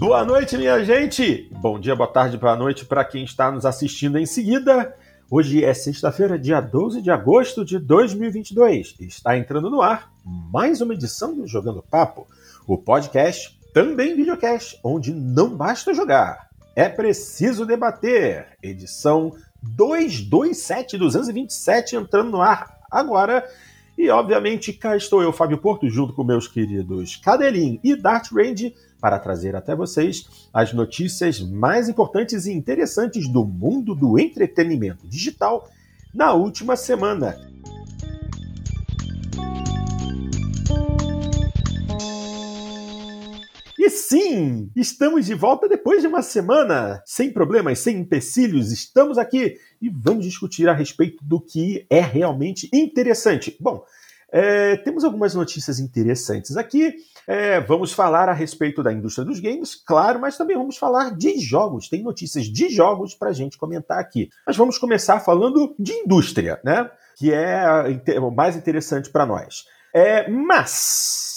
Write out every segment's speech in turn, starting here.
Boa noite, minha gente! Bom dia, boa tarde, boa noite para quem está nos assistindo em seguida. Hoje é sexta-feira, dia 12 de agosto de 2022. Está entrando no ar mais uma edição do Jogando Papo, o podcast, também videocast, onde não basta jogar, é preciso debater. Edição 227, 227 entrando no ar agora. E, obviamente, cá estou eu, Fábio Porto, junto com meus queridos Cadelin e Dart Range, para trazer até vocês as notícias mais importantes e interessantes do mundo do entretenimento digital na última semana. E sim, estamos de volta depois de uma semana, sem problemas, sem empecilhos, estamos aqui e vamos discutir a respeito do que é realmente interessante. Bom, é, temos algumas notícias interessantes aqui. É, vamos falar a respeito da indústria dos games, claro, mas também vamos falar de jogos. Tem notícias de jogos para a gente comentar aqui. Mas vamos começar falando de indústria, né? Que é o mais interessante para nós. É, mas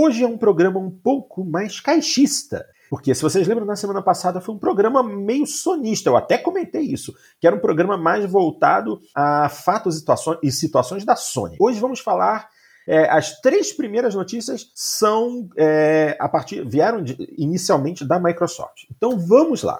Hoje é um programa um pouco mais caixista. Porque, se vocês lembram, na semana passada foi um programa meio sonista, eu até comentei isso, que era um programa mais voltado a fatos e situações, da Sony. Hoje vamos falar. É, as três primeiras notícias são é, a partir vieram de, inicialmente da Microsoft. Então vamos lá.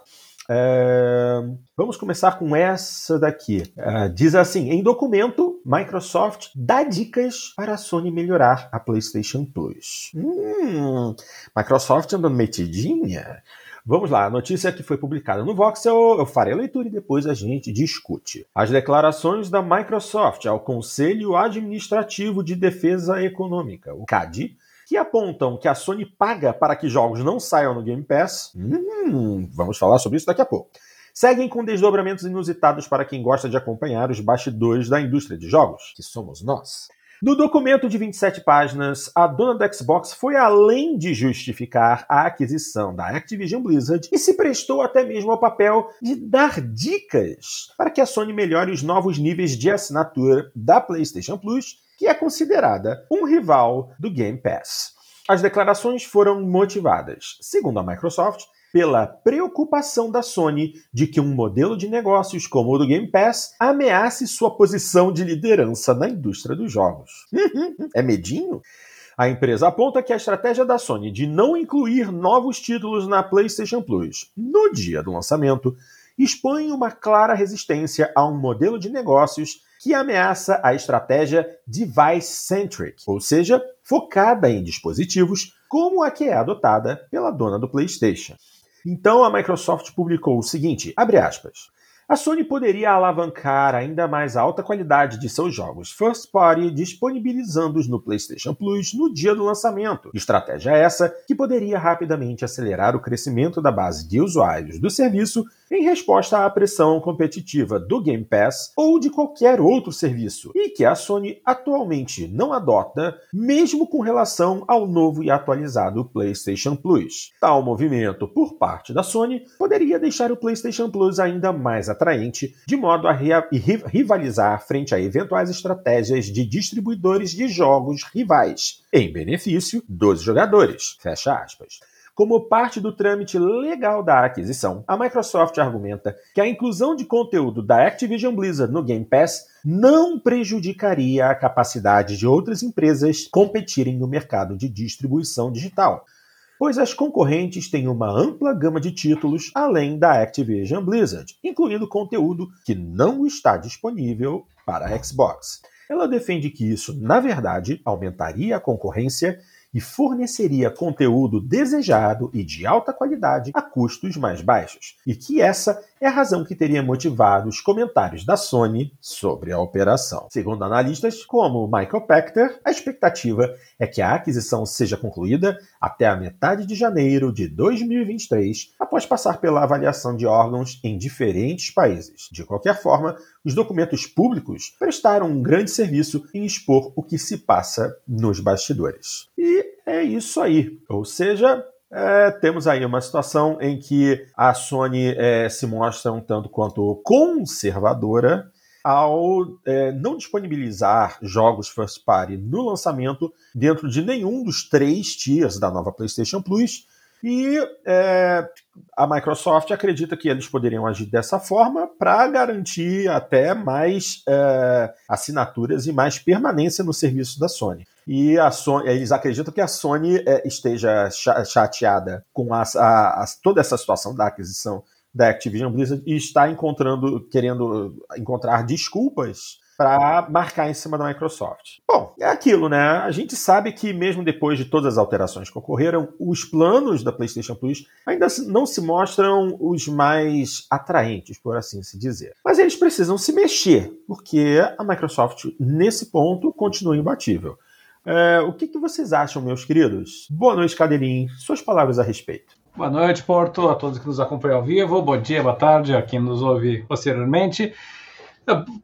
É, vamos começar com essa daqui. É, diz assim: em documento, Microsoft dá dicas para a Sony melhorar a PlayStation Plus. Hum, Microsoft andando metidinha. Vamos lá, a notícia que foi publicada no Voxel, eu farei a leitura e depois a gente discute. As declarações da Microsoft ao Conselho Administrativo de Defesa Econômica, o CAD, que apontam que a Sony paga para que jogos não saiam no Game Pass. Hum, vamos falar sobre isso daqui a pouco. Seguem com desdobramentos inusitados para quem gosta de acompanhar os bastidores da indústria de jogos, que somos nós. No documento de 27 páginas, a dona da Xbox foi além de justificar a aquisição da Activision Blizzard e se prestou até mesmo ao papel de dar dicas para que a Sony melhore os novos níveis de assinatura da PlayStation Plus que é considerada um rival do Game Pass. As declarações foram motivadas, segundo a Microsoft, pela preocupação da Sony de que um modelo de negócios como o do Game Pass ameace sua posição de liderança na indústria dos jogos. é medinho? A empresa aponta que a estratégia da Sony de não incluir novos títulos na PlayStation Plus no dia do lançamento expõe uma clara resistência a um modelo de negócios que ameaça a estratégia device-centric, ou seja, focada em dispositivos, como a que é adotada pela dona do PlayStation. Então a Microsoft publicou o seguinte, abre aspas, a Sony poderia alavancar ainda mais a alta qualidade de seus jogos first party disponibilizando-os no PlayStation Plus no dia do lançamento. Estratégia essa que poderia rapidamente acelerar o crescimento da base de usuários do serviço em resposta à pressão competitiva do Game Pass ou de qualquer outro serviço, e que a Sony atualmente não adota, mesmo com relação ao novo e atualizado PlayStation Plus. Tal movimento por parte da Sony poderia deixar o PlayStation Plus ainda mais atraente, de modo a rivalizar frente a eventuais estratégias de distribuidores de jogos rivais, em benefício dos jogadores. Fecha aspas. Como parte do trâmite legal da aquisição, a Microsoft argumenta que a inclusão de conteúdo da Activision Blizzard no Game Pass não prejudicaria a capacidade de outras empresas competirem no mercado de distribuição digital, pois as concorrentes têm uma ampla gama de títulos além da Activision Blizzard, incluindo conteúdo que não está disponível para a Xbox. Ela defende que isso, na verdade, aumentaria a concorrência e forneceria conteúdo desejado e de alta qualidade a custos mais baixos, e que essa é a razão que teria motivado os comentários da Sony sobre a operação. Segundo analistas como Michael Pachter, a expectativa é que a aquisição seja concluída até a metade de janeiro de 2023, após passar pela avaliação de órgãos em diferentes países. De qualquer forma, os documentos públicos prestaram um grande serviço em expor o que se passa nos bastidores. E é isso aí. Ou seja, é, temos aí uma situação em que a Sony é, se mostra um tanto quanto conservadora ao é, não disponibilizar jogos first party no lançamento dentro de nenhum dos três tiers da nova PlayStation Plus E é, a Microsoft acredita que eles poderiam agir dessa forma para garantir até mais é, assinaturas e mais permanência no serviço da Sony. E a Sony, eles acreditam que a Sony é, esteja chateada com a, a, a, toda essa situação da aquisição da Activision Blizzard e está encontrando, querendo encontrar desculpas para marcar em cima da Microsoft. Bom, é aquilo, né? A gente sabe que mesmo depois de todas as alterações que ocorreram, os planos da PlayStation Plus ainda não se mostram os mais atraentes, por assim se dizer. Mas eles precisam se mexer, porque a Microsoft, nesse ponto, continua imbatível. É, o que, que, vocês acham, meus queridos? Boa noite, Cadeirinho. Suas palavras a respeito. Boa noite, Porto, a todos que nos acompanham ao vivo. Bom dia, boa tarde a quem nos ouve posteriormente.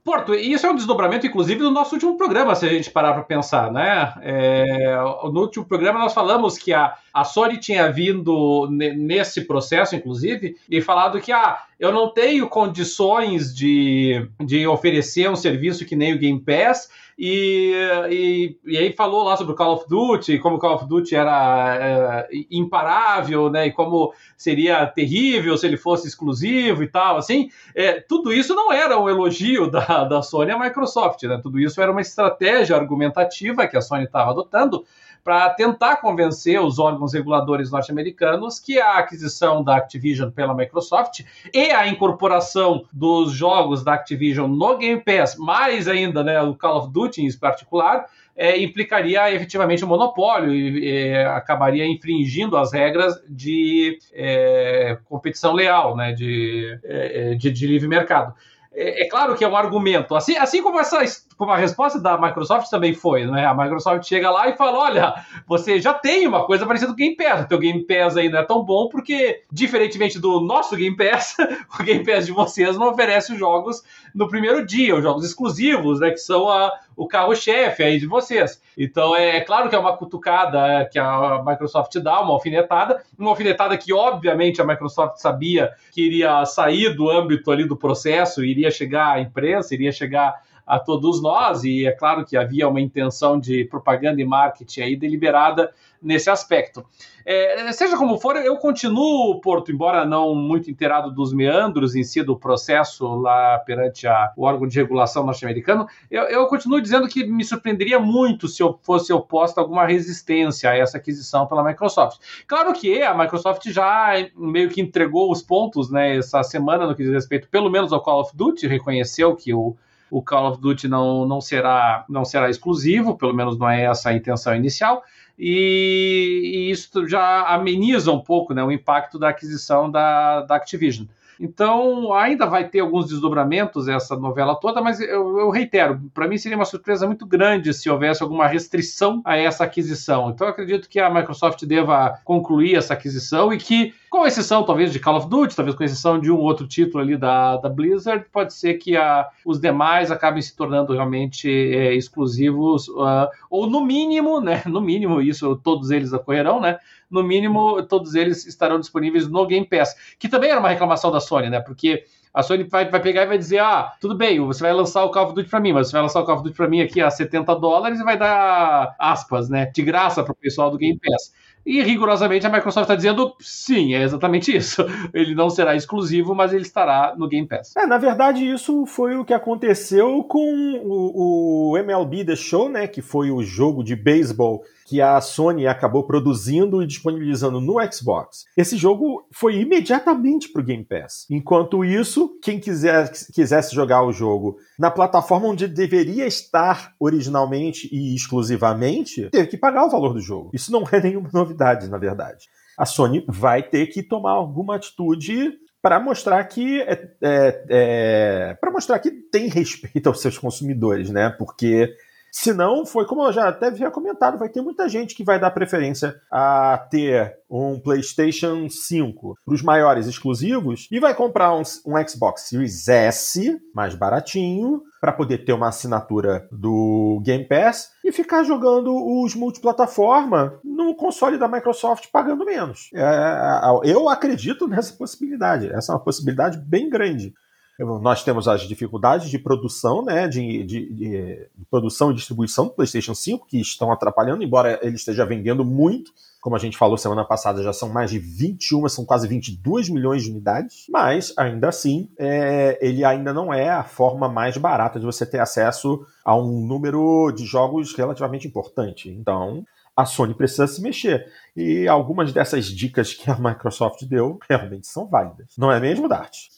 Porto, isso é um desdobramento, inclusive, do nosso último programa, se a gente parar para pensar, né? É, no último programa nós falamos que a, a Sony tinha vindo nesse processo, inclusive, e falado que ah, eu não tenho condições de, de oferecer um serviço que nem o Game Pass, e, e, e, aí falou lá sobre o Call of Duty, como o Call of Duty era é, imparável, né? E como seria terrível se ele fosse exclusivo e tal, assim. É, tudo isso não era um elogio da, da Sony à Microsoft, né? Tudo isso era uma estratégia argumentativa que a Sony estava adotando para tentar convencer os órgãos reguladores norte-americanos que a aquisição da Activision pela Microsoft e a incorporação dos jogos da Activision no Game Pass, mais ainda né, o Call of Duty em particular, é, implicaria efetivamente um monopólio e, acabaria infringindo as regras de é, competição leal, né, de, é, de, de livre mercado. É, é, claro que é um argumento. Assim, assim como, essa, a resposta da Microsoft também foi, né? A Microsoft chega lá e fala: olha, você já tem uma coisa parecida com o Game Pass. O teu Game Pass aí não é tão bom porque, diferentemente do nosso Game Pass, o Game Pass de vocês não oferece os jogos no primeiro dia, os jogos exclusivos, né? Que são a, o carro-chefe aí de vocês. Então é, é claro que é uma cutucada que a Microsoft dá, uma alfinetada, uma alfinetada que obviamente a Microsoft sabia que iria sair do âmbito ali do processo, iria chegar à imprensa, iria chegar a todos nós, e é claro que havia uma intenção de propaganda e marketing aí deliberada nesse aspecto. É, seja como for, eu continuo, Porto, embora não muito inteirado dos meandros em si do processo lá perante a, o órgão de regulação norte-americano, eu, eu, continuo dizendo que me surpreenderia muito se eu fosse oposta alguma resistência a essa aquisição pela Microsoft. Claro que a Microsoft já meio que entregou os pontos né, essa semana no que diz respeito, pelo menos ao Call of Duty, reconheceu que o o Call of Duty não, não, será, não será exclusivo, pelo menos não é essa a intenção inicial e, e isso já ameniza um pouco né, o impacto da aquisição da, da Activision. Então, ainda vai ter alguns desdobramentos essa novela toda, mas eu, eu reitero, para mim seria uma surpresa muito grande se houvesse alguma restrição a essa aquisição. Então, acredito que a Microsoft deva concluir essa aquisição e que, com exceção talvez de Call of Duty, talvez com exceção de um outro título ali da, da Blizzard, pode ser que a, os demais acabem se tornando realmente é, exclusivos, uh, ou no mínimo, né? No mínimo, isso todos eles ocorrerão, né? No mínimo, todos eles estarão disponíveis no Game Pass. Que também era uma reclamação da Sony, né? Porque a Sony vai, vai pegar e vai dizer: ah, tudo bem, você vai lançar o Call of Duty para mim, mas você vai lançar o Call of Duty para mim aqui a 70 dólares e vai dar aspas, né? De graça para o pessoal do Game Pass. E rigorosamente a Microsoft está dizendo sim, é exatamente isso. Ele não será exclusivo, mas ele estará no Game Pass. É, na verdade, isso foi o que aconteceu com o, o MLB The Show, né? Que foi o jogo de beisebol que a Sony acabou produzindo e disponibilizando no Xbox. Esse jogo foi imediatamente para o Game Pass. Enquanto isso, quem quiser, quisesse jogar o jogo na plataforma onde deveria estar originalmente e exclusivamente, teve que pagar o valor do jogo. Isso não é nenhuma novidade, na verdade. A Sony vai ter que tomar alguma atitude para mostrar que é, é, é para mostrar que tem respeito aos seus consumidores, né? Porque se não, foi como eu já até havia comentado, vai ter muita gente que vai dar preferência a ter um PlayStation 5 para os maiores exclusivos e vai comprar um, um Xbox Series S mais baratinho para poder ter uma assinatura do Game Pass e ficar jogando os multiplataforma no console da Microsoft pagando menos. É, eu acredito nessa possibilidade. Essa é uma possibilidade bem grande. Nós temos as dificuldades de produção, né, de, de, de, produção e distribuição do PlayStation 5, que estão atrapalhando, embora ele esteja vendendo muito. Como a gente falou semana passada, já são mais de 21, são quase 22 milhões de unidades. Mas, ainda assim, é, ele ainda não é a forma mais barata de você ter acesso a um número de jogos relativamente importante. Então, a Sony precisa se mexer. E algumas dessas dicas que a Microsoft deu realmente são válidas. Não é mesmo, Dart?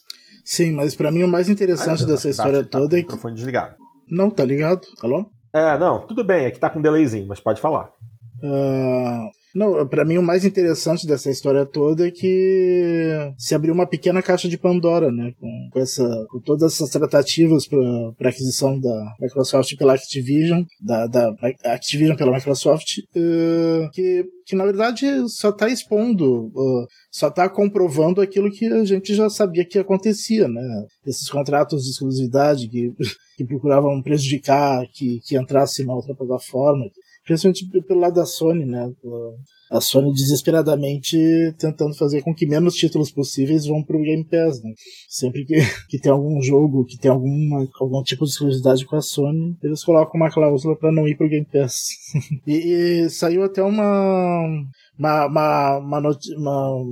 Sim, mas para mim o mais interessante ah, dessa história Dart, tá toda tá é que. microfone desligado. Não, tá ligado? Alô? É, não, tudo bem, é que tá com um delayzinho, mas pode falar. Uh, não, para mim o mais interessante dessa história toda é que se abriu uma pequena caixa de Pandora, né, com, com essa, com todas essas tratativas para aquisição da Microsoft pela Activision, da, da Activision pela Microsoft, uh, que que na verdade só está expondo, uh, só está comprovando aquilo que a gente já sabia que acontecia, né? Esses contratos de exclusividade que, que procuravam prejudicar que, que entrasse na outra plataforma, principalmente pelo lado da Sony, né? A Sony desesperadamente tentando fazer com que menos títulos possíveis vão pro Game Pass, né? Sempre que, que tem algum jogo que tem alguma, algum tipo de exclusividade com a Sony, eles colocam uma cláusula para não ir pro Game Pass. e, e saiu até uma uma, uma, uma, uma,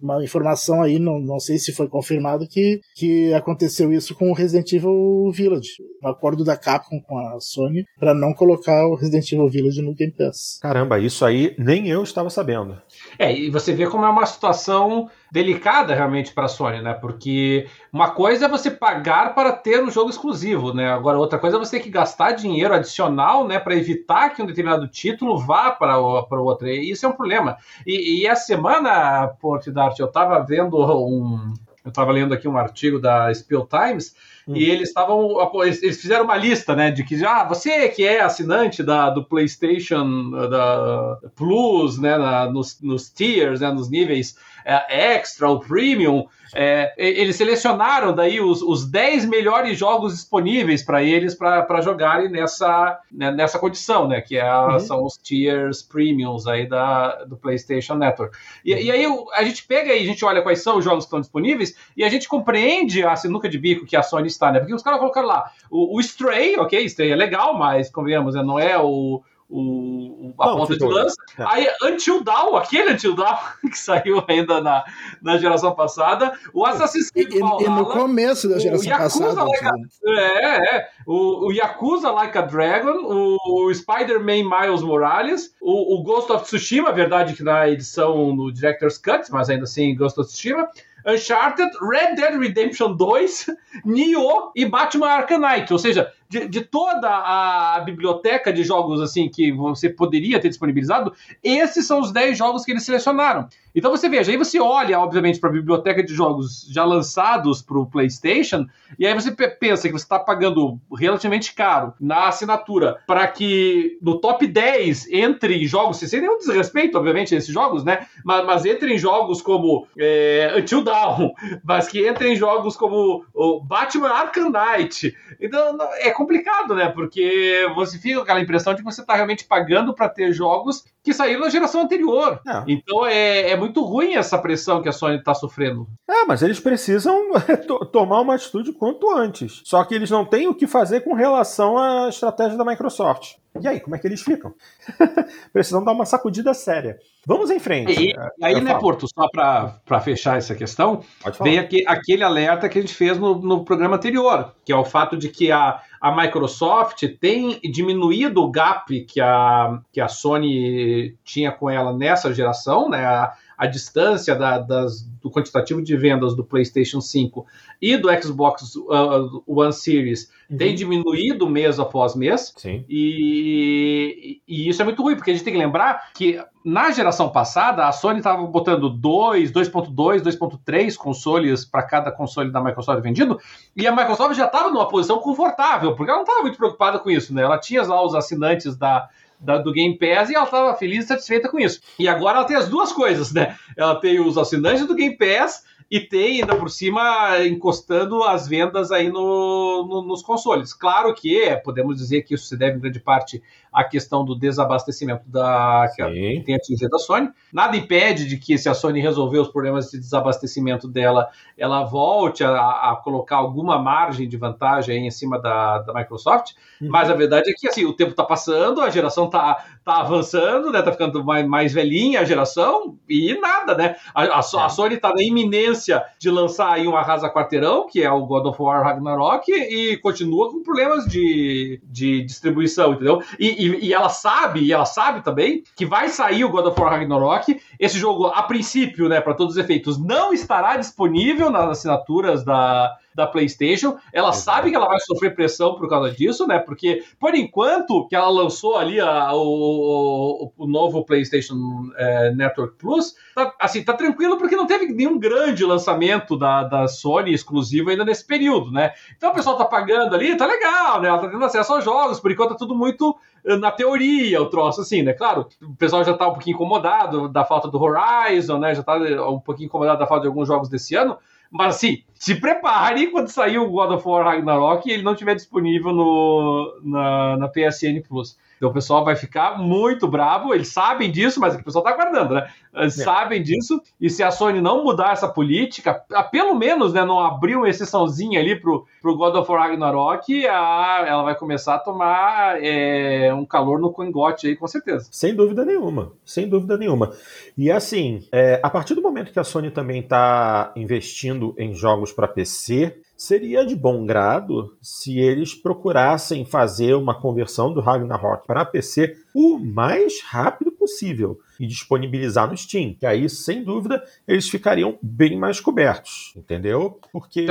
uma, informação aí, não, não sei se foi confirmado, que, que aconteceu isso com o Resident Evil Village. Um acordo da Capcom com a Sony para não colocar o Resident Evil Village no Game Pass. Caramba, isso aí nem eu estava sabendo. É, e você vê como é uma situação delicada realmente para a Sony, né? Porque uma coisa é você pagar para ter um jogo exclusivo, né? Agora outra coisa é você ter que gastar dinheiro adicional, né, para evitar que um determinado título vá para o para outro. E isso é um problema. E, e essa semana, Port Dart, eu estava vendo um eu estava lendo aqui um artigo da Spill Times Hum. E eles estavam. Eles fizeram uma lista, né? De que ah, você que é assinante da, do PlayStation da Plus, né? Na, nos, nos tiers, né, nos níveis é, extra, o premium, é, eles selecionaram daí os, os 10 melhores jogos disponíveis para eles para jogarem nessa, né, nessa condição, né? Que é a, uhum. são os tiers premiums aí da, do PlayStation Network. E, uhum. e, aí a gente pega e a gente olha quais são os jogos que estão disponíveis e a gente compreende a sinuca de bico que a Sony está, né? Porque os caras colocaram lá o, o Stray, ok, Stray é legal, mas convenhamos, né, não é o o, a não, ponta de lança. É. Aí, Until Dawn, aquele Until Dawn que saiu ainda na, na geração passada, o Assassin's Creed e, Valhalla, e no começo da geração passada. Like a, é, é. O, o Yakuza Like a Dragon, o, o Spider-Man Miles Morales, o, o Ghost of Tsushima, verdade que na edição no Director's Cut, mas ainda assim Ghost of Tsushima, Uncharted, Red Dead Redemption 2, Nioh e Batman Arkham Knight. Ou seja, de, de, toda a biblioteca de jogos assim que você poderia ter disponibilizado, esses são os 10 jogos que eles selecionaram. Então você veja, aí você olha, obviamente, para a biblioteca de jogos já lançados para o PlayStation, e aí você pensa que você está pagando relativamente caro na assinatura para que no top 10 entre jogos, sem nenhum desrespeito, obviamente, a esses jogos, né? Mas, mas entre em jogos como é, Until Dawn, mas que entre em jogos como Batman Arkham Knight. Então é complicado, né? Porque você fica com aquela impressão de que você está realmente pagando para ter jogos que saíram na geração anterior. É. Então é, é muito ruim essa pressão que a Sony está sofrendo. É, mas eles precisam tomar uma atitude quanto antes. Só que eles não têm o que fazer com relação à estratégia da Microsoft. E aí, como é que eles ficam? Precisam dar uma sacudida séria. Vamos em frente. E, e aí, né, Porto, só para fechar essa questão, vem aqui, aquele alerta que a gente fez no, no programa anterior, que é o fato de que a, a Microsoft tem diminuído o gap que a, que a Sony tinha com ela nessa geração, né? A, a distância da, das, do quantitativo de vendas do PlayStation 5 e do Xbox uh, One Series uhum. tem diminuído mês após mês. Sim. E, e, isso é muito ruim, porque a gente tem que lembrar que na geração passada a Sony estava botando 2, 2.2, 2.3 consoles para cada console da Microsoft vendido, e a Microsoft já estava numa posição confortável, porque ela não estava muito preocupada com isso, né? Ela tinha lá os assinantes da da, do Game Pass e ela estava feliz e satisfeita com isso. E agora ela tem as duas coisas, né? Ela tem os assinantes do Game Pass e tem ainda por cima encostando as vendas aí no, no, nos consoles. Claro que podemos dizer que isso se deve em grande parte a questão do desabastecimento da que, tem atingido a Sony. Nada impede de que, se a Sony resolver os problemas de desabastecimento dela, ela volte a, a colocar alguma margem de vantagem em cima da, da Microsoft. Uhum. Mas a verdade é que assim, o tempo está passando, a geração está tá avançando, né? Tá ficando mais, mais velhinha a geração e nada, né? A, a, a. Sony está na iminência de lançar aí um arrasa quarteirão, que é o God of War Ragnarok, e continua com problemas de, de distribuição, entendeu? E, e, e, ela sabe, e ela sabe também, que vai sair o God of War Ragnarok. Esse jogo, a princípio, né, para todos os efeitos, não estará disponível nas assinaturas da, da PlayStation. Ela sabe que ela vai sofrer pressão por causa disso, né? Porque, por enquanto, que ela lançou ali a, o, o, novo PlayStation é, Network Plus, tá, assim, tá tranquilo porque não teve nenhum grande lançamento da, da Sony exclusivo ainda nesse período, né? Então o pessoal tá pagando ali, tá legal, né? Ela tá tendo acesso aos jogos, por enquanto tá tudo muito eh, na teoria, o troço, assim, né? Claro, o pessoal já tá um pouquinho incomodado da falta do Horizon, né? Já tá um pouquinho incomodado da falta de alguns jogos desse ano, mas assim, se prepare quando sair o God of War Ragnarok e ele não estiver disponível no, na, na PSN Plus. Então o pessoal vai ficar muito bravo, eles sabem disso, mas o pessoal está aguardando, né? Eles é. sabem disso, e se a Sony não mudar essa política, pelo menos né, não abrir uma exceçãozinha ali pro, pro God of War Ragnarok, a, ela vai começar a tomar é, um calor no cangote aí, com certeza. Sem dúvida nenhuma, sem dúvida nenhuma. E assim, é, a partir do momento que a Sony também está investindo em jogos para PC, Seria de bom grado se eles procurassem fazer uma conversão do Ragnarok para PC o mais rápido possível e disponibilizar no Steam, que aí, sem dúvida, eles ficariam bem mais cobertos, entendeu? Porque...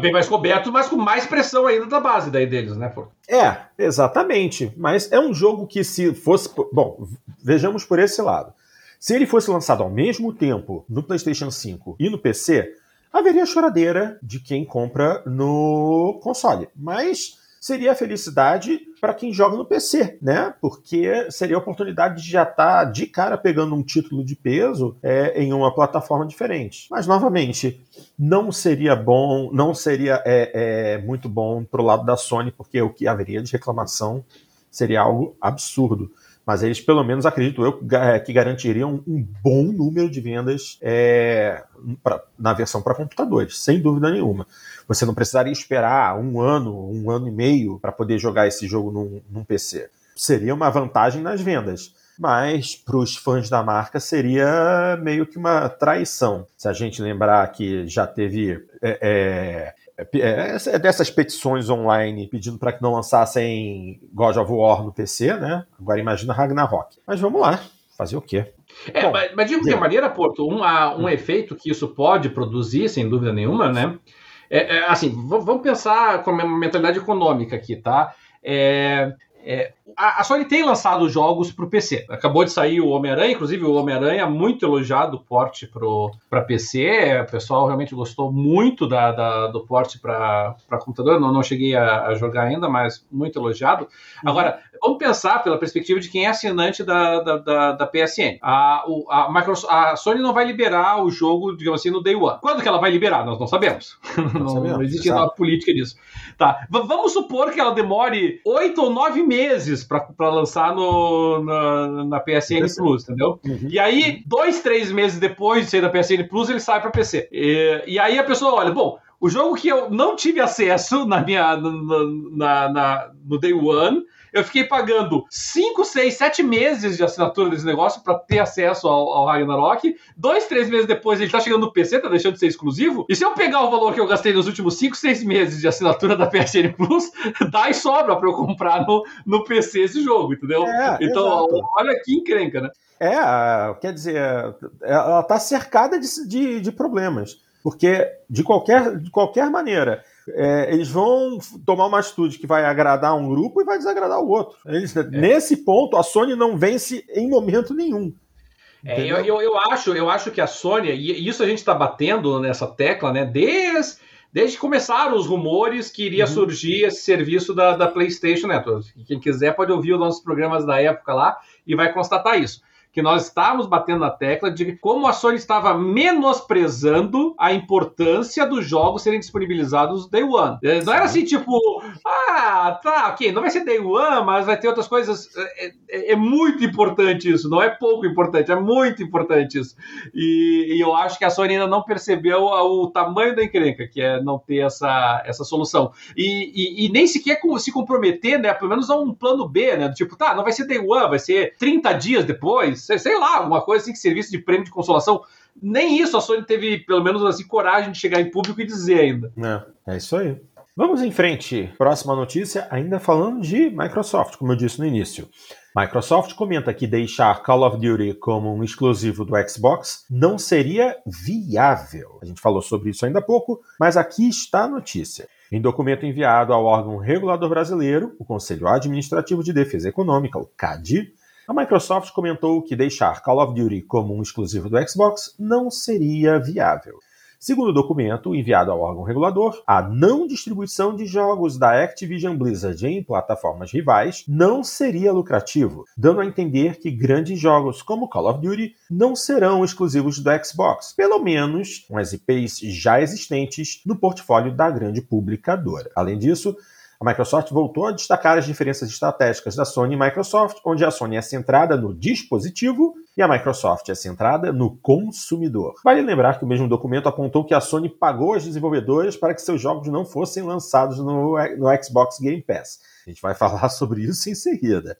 bem mais cobertos, mas com mais pressão ainda da base daí deles, né, Porto? É, exatamente. Mas é um jogo que se fosse... Bom, vejamos por esse lado. Se ele fosse lançado ao mesmo tempo no PlayStation 5 e no PC, haveria choradeira de quem compra no console. Mas seria felicidade para quem joga no PC, né? Porque seria a oportunidade de já estar tá de cara pegando um título de peso é, em uma plataforma diferente. Mas, novamente, não seria bom, não seria é, é, muito bom pro lado da Sony, porque o que haveria de reclamação seria algo absurdo mas eles pelo menos acredito eu que garantiriam um bom número de vendas é, pra, na versão para computadores, sem dúvida nenhuma. Você não precisaria esperar um ano, um ano e meio para poder jogar esse jogo num, num PC. Seria uma vantagem nas vendas mas para os fãs da marca seria meio que uma traição. Se a gente lembrar que já teve é, é, é, é dessas petições online pedindo para que não lançassem God of War no PC, né? Agora imagina Ragnarok. Mas vamos lá, fazer o quê? É, Bom, mas, mas de qualquer maneira, Porto, um, um hum. efeito que isso pode produzir, sem dúvida nenhuma, né? É, é, assim, vamos pensar com a mentalidade econômica aqui, tá? É, é, a, a, Sony tem lançado jogos para o PC. Acabou de sair o Homem-Aranha, inclusive o Homem-Aranha muito elogiado o porte para PC. O pessoal realmente gostou muito da, da do porte para computador. Não, não cheguei a, a, jogar ainda, mas muito elogiado. Agora, vamos pensar pela perspectiva de quem é assinante da, da, da, da PSN. A, o, a, Microsoft, a Sony não vai liberar o jogo, digamos assim, no Day One. Quando que ela vai liberar? Nós não sabemos. Não, não, sabemos, não existe uma política disso. Tá. V vamos supor que ela demore oito ou nove meses para lançar no, na, na PSN Plus, entendeu? Uhum. E aí, dois, três meses depois de sair da PSN Plus, ele sai para PC. E, e aí a pessoa olha, bom, o jogo que eu não tive acesso na minha, na, na, no Day One eu fiquei pagando 5, 6, 7 meses de assinatura desse negócio para ter acesso ao, ao Ragnarok. Dois, três meses depois ele tá chegando no PC, tá deixando de ser exclusivo. E se eu pegar o valor que eu gastei nos últimos 5, 6 meses de assinatura da PSN Plus, dá e sobra para eu comprar no, no PC esse jogo, entendeu? É, então, exato. olha que encrenca, né? É, quer dizer, ela tá cercada de, de, de problemas. Porque, de qualquer, de qualquer maneira, é, eles vão tomar uma atitude que vai agradar um grupo e vai desagradar o outro. Eles, é. Nesse ponto, a Sony não vence em momento nenhum. É, eu, eu, eu, acho, eu acho que a Sony, e isso a gente está batendo nessa tecla, né? Desde, desde que começaram os rumores que iria uhum. surgir esse serviço da, da PlayStation Network. Quem quiser pode ouvir os nossos programas da época lá e vai constatar isso que nós estávamos batendo na tecla de como a Sony estava menosprezando a importância dos jogos serem disponibilizados day one. É, não era assim, tipo, ah, tá, ok, não vai ser day one, mas vai ter outras coisas. É, é, é muito importante isso, não é pouco importante, é muito importante isso. E, e eu acho que a Sony ainda não percebeu o tamanho da encrenca, que é não ter essa, essa solução. E, e, e nem sequer se comprometer, né, pelo menos a um plano B, né, do tipo, tá, não vai ser day one, vai ser 30 dias depois, sei, sei lá, alguma coisa assim que serviço de prêmio de consolação. Nem isso a Sony teve, pelo menos assim, coragem de chegar em público e dizer ainda. É, é isso aí. Vamos em frente. Próxima notícia, ainda falando de Microsoft, como eu disse no início. Microsoft comenta que deixar Call of Duty como um exclusivo do Xbox não seria viável. A gente falou sobre isso ainda há pouco, mas aqui está a notícia. Em documento enviado ao órgão regulador brasileiro, o Conselho Administrativo de Defesa Econômica, o CAD, a Microsoft comentou que deixar Call of Duty como um exclusivo do Xbox não seria viável. Segundo o documento enviado ao órgão regulador, a não distribuição de jogos da Activision Blizzard em plataformas rivais não seria lucrativo, dando a entender que grandes jogos como Call of Duty não serão exclusivos do Xbox, pelo menos com as IPs já existentes no portfólio da grande publicadora. Além disso, a Microsoft voltou a destacar as diferenças estratégicas da Sony e Microsoft, onde a Sony é centrada no dispositivo e a Microsoft é centrada no consumidor. Vale lembrar que o mesmo documento apontou que a Sony pagou as desenvolvedoras para que seus jogos não fossem lançados no, no Xbox Game Pass. A gente vai falar sobre isso em seguida.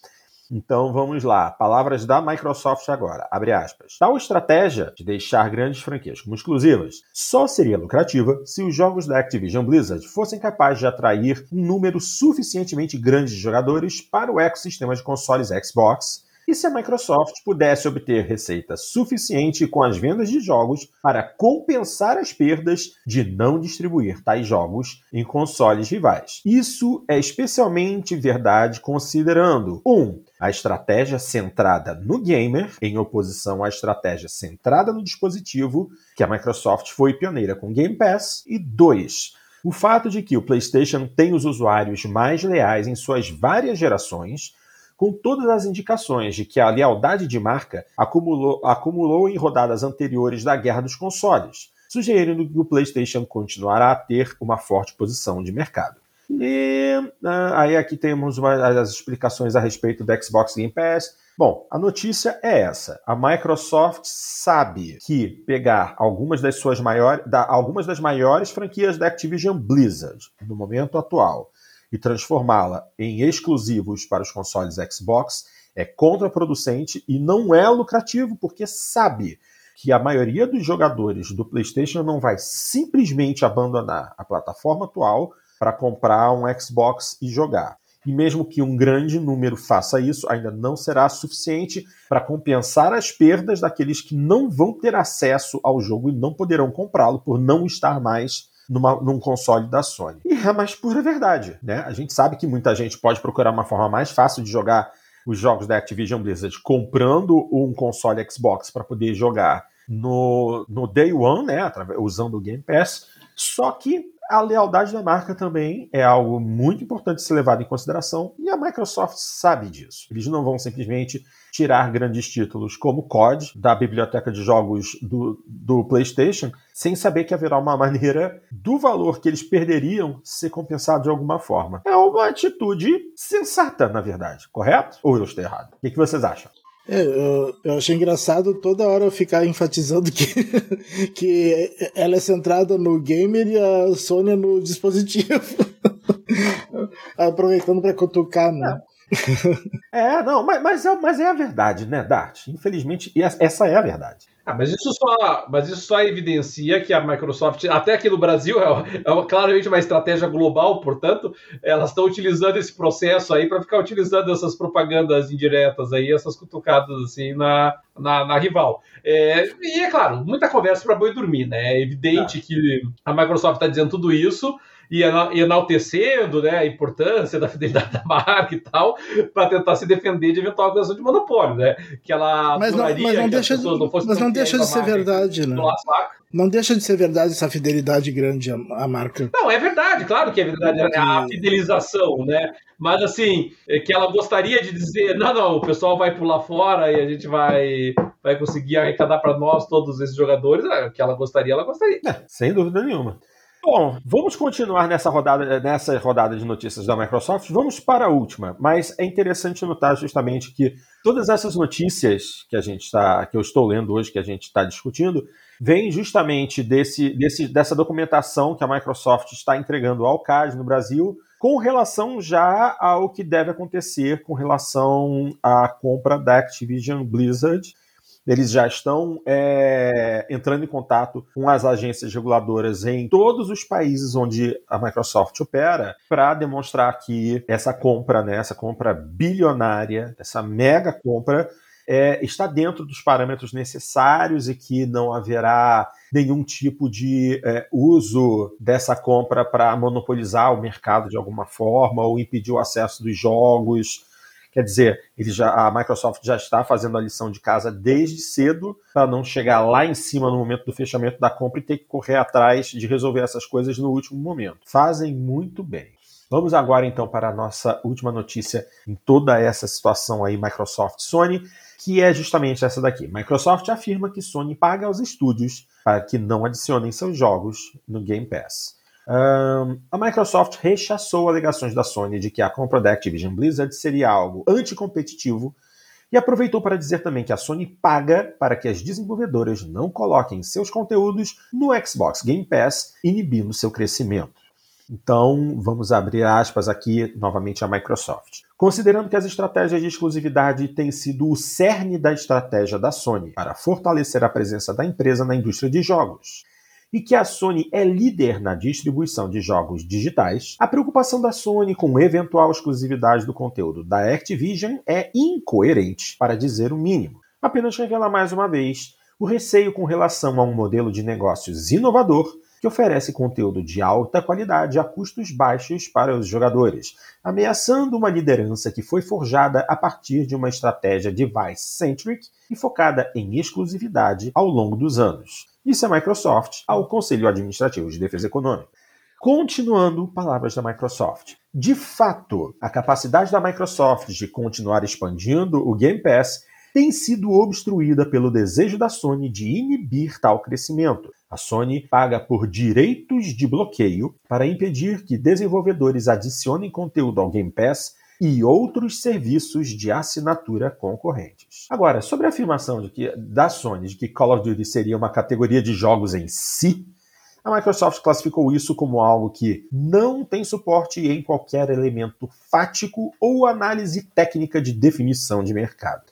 Então vamos lá, palavras da Microsoft agora. Abre aspas. Tal estratégia de deixar grandes franquias como exclusivas só seria lucrativa se os jogos da Activision Blizzard fossem capazes de atrair um número suficientemente grande de jogadores para o ecossistema de consoles Xbox e se a Microsoft pudesse obter receita suficiente com as vendas de jogos para compensar as perdas de não distribuir tais jogos em consoles rivais. Isso é especialmente verdade considerando 1. Um, a estratégia centrada no gamer, em oposição à estratégia centrada no dispositivo, que a Microsoft foi pioneira com Game Pass, e 2. O fato de que o PlayStation tem os usuários mais leais em suas várias gerações, com todas as indicações de que a lealdade de marca acumulou, acumulou em rodadas anteriores da guerra dos consoles, sugerindo que o PlayStation continuará a ter uma forte posição de mercado. E uh, aí aqui temos uma, as explicações a respeito do Xbox Game Pass. Bom, a notícia é essa. A Microsoft sabe que pegar algumas das suas maiores, da, algumas das maiores franquias da Activision Blizzard no momento atual e transformá-la em exclusivos para os consoles Xbox é contraproducente e não é lucrativo porque sabe que a maioria dos jogadores do PlayStation não vai simplesmente abandonar a plataforma atual para comprar um Xbox e jogar. E mesmo que um grande número faça isso, ainda não será suficiente para compensar as perdas daqueles que não vão ter acesso ao jogo e não poderão comprá-lo por não estar mais numa, num console da Sony. E é mais pura verdade, né? A gente sabe que muita gente pode procurar uma forma mais fácil de jogar os jogos da Activision Blizzard comprando um console Xbox para poder jogar no, no Day One, né? Usando o Game Pass. Só que a lealdade da marca também é algo muito importante ser levado em consideração e a Microsoft sabe disso. Eles não vão simplesmente tirar grandes títulos como COD da biblioteca de jogos do, do PlayStation sem saber que haverá uma maneira do valor que eles perderiam ser compensado de alguma forma. É uma atitude sensata, na verdade, correto? Ou eu estou errado? O que, que vocês acham? É, eu, eu, achei engraçado toda hora ficar enfatizando que, que ela é centrada no gamer e a Sony no dispositivo. Aproveitando para cutucar, né? É, não, mas, mas, é, mas é a verdade, né, Dart? Infelizmente, essa é a verdade. Ah, mas isso só, mas isso só evidencia que a Microsoft, até aqui no Brasil, é, é claramente uma estratégia global, portanto, elas estão utilizando esse processo aí para ficar utilizando essas propagandas indiretas aí, essas cutucadas assim na, na, na rival. É, e é claro, muita conversa para boi dormir, né? É evidente ah. que a Microsoft está dizendo tudo isso e enaltecendo né, a importância da fidelidade da marca e tal, para tentar se defender de eventual acusação de monopólio, né? Que ela mas não, mas não deixa, de, não mas não deixa de ser verdade, né? Não deixa de ser verdade essa fidelidade grande à, marca. Não, é verdade, claro que é verdade, é a fidelização, né? Mas assim, é que ela gostaria de dizer, não, não, o pessoal vai pular fora e a gente vai, vai conseguir arrecadar para nós todos esses jogadores, é, que ela gostaria, ela gostaria. É, sem dúvida nenhuma. Bom, vamos continuar nessa rodada, nessa rodada de notícias da Microsoft. Vamos para a última, mas é interessante notar justamente que todas essas notícias que a gente está, que eu estou lendo hoje, que a gente está discutindo, vêm justamente desse, desse, dessa documentação que a Microsoft está entregando ao CAD no Brasil, com relação já ao que deve acontecer com relação à compra da Activision Blizzard eles já estão é, entrando em contato com as agências reguladoras em todos os países onde a Microsoft opera para demonstrar que essa compra, né, essa compra bilionária, essa mega compra, é, está dentro dos parâmetros necessários e que não haverá nenhum tipo de é, uso dessa compra para monopolizar o mercado de alguma forma ou impedir o acesso dos jogos Quer dizer, ele já, a Microsoft já está fazendo a lição de casa desde cedo para não chegar lá em cima no momento do fechamento da compra e ter que correr atrás de resolver essas coisas no último momento. Fazem muito bem. Vamos agora então para a nossa última notícia em toda essa situação aí Microsoft Sony, que é justamente essa daqui. Microsoft afirma que Sony paga aos estúdios para que não adicionem seus jogos no Game Pass. Um, a Microsoft rechaçou alegações da Sony de que a compra da Activision Blizzard seria algo anticompetitivo e aproveitou para dizer também que a Sony paga para que as desenvolvedoras não coloquem seus conteúdos no Xbox Game Pass, inibindo seu crescimento. Então, vamos abrir aspas aqui novamente a Microsoft. Considerando que as estratégias de exclusividade têm sido o cerne da estratégia da Sony para fortalecer a presença da empresa na indústria de jogos, e que a Sony é líder na distribuição de jogos digitais, a preocupação da Sony com eventual exclusividade do conteúdo da Activision é incoerente, para dizer o mínimo. Apenas revela mais uma vez o receio com relação a um modelo de negócios inovador que oferece conteúdo de alta qualidade a custos baixos para os jogadores, ameaçando uma liderança que foi forjada a partir de uma estratégia device-centric e focada em exclusividade ao longo dos anos disse a Microsoft ao Conselho Administrativo de Defesa Econômica. Continuando, palavras da Microsoft. De fato, a capacidade da Microsoft de continuar expandindo o Game Pass tem sido obstruída pelo desejo da Sony de inibir tal crescimento. A Sony paga por direitos de bloqueio para impedir que desenvolvedores adicionem conteúdo ao Game Pass e outros serviços de assinatura concorrentes. Agora, sobre a afirmação de que, da Sony de que Call of Duty seria uma categoria de jogos em si, a Microsoft classificou isso como algo que não tem suporte em qualquer elemento fático ou análise técnica de definição de mercado.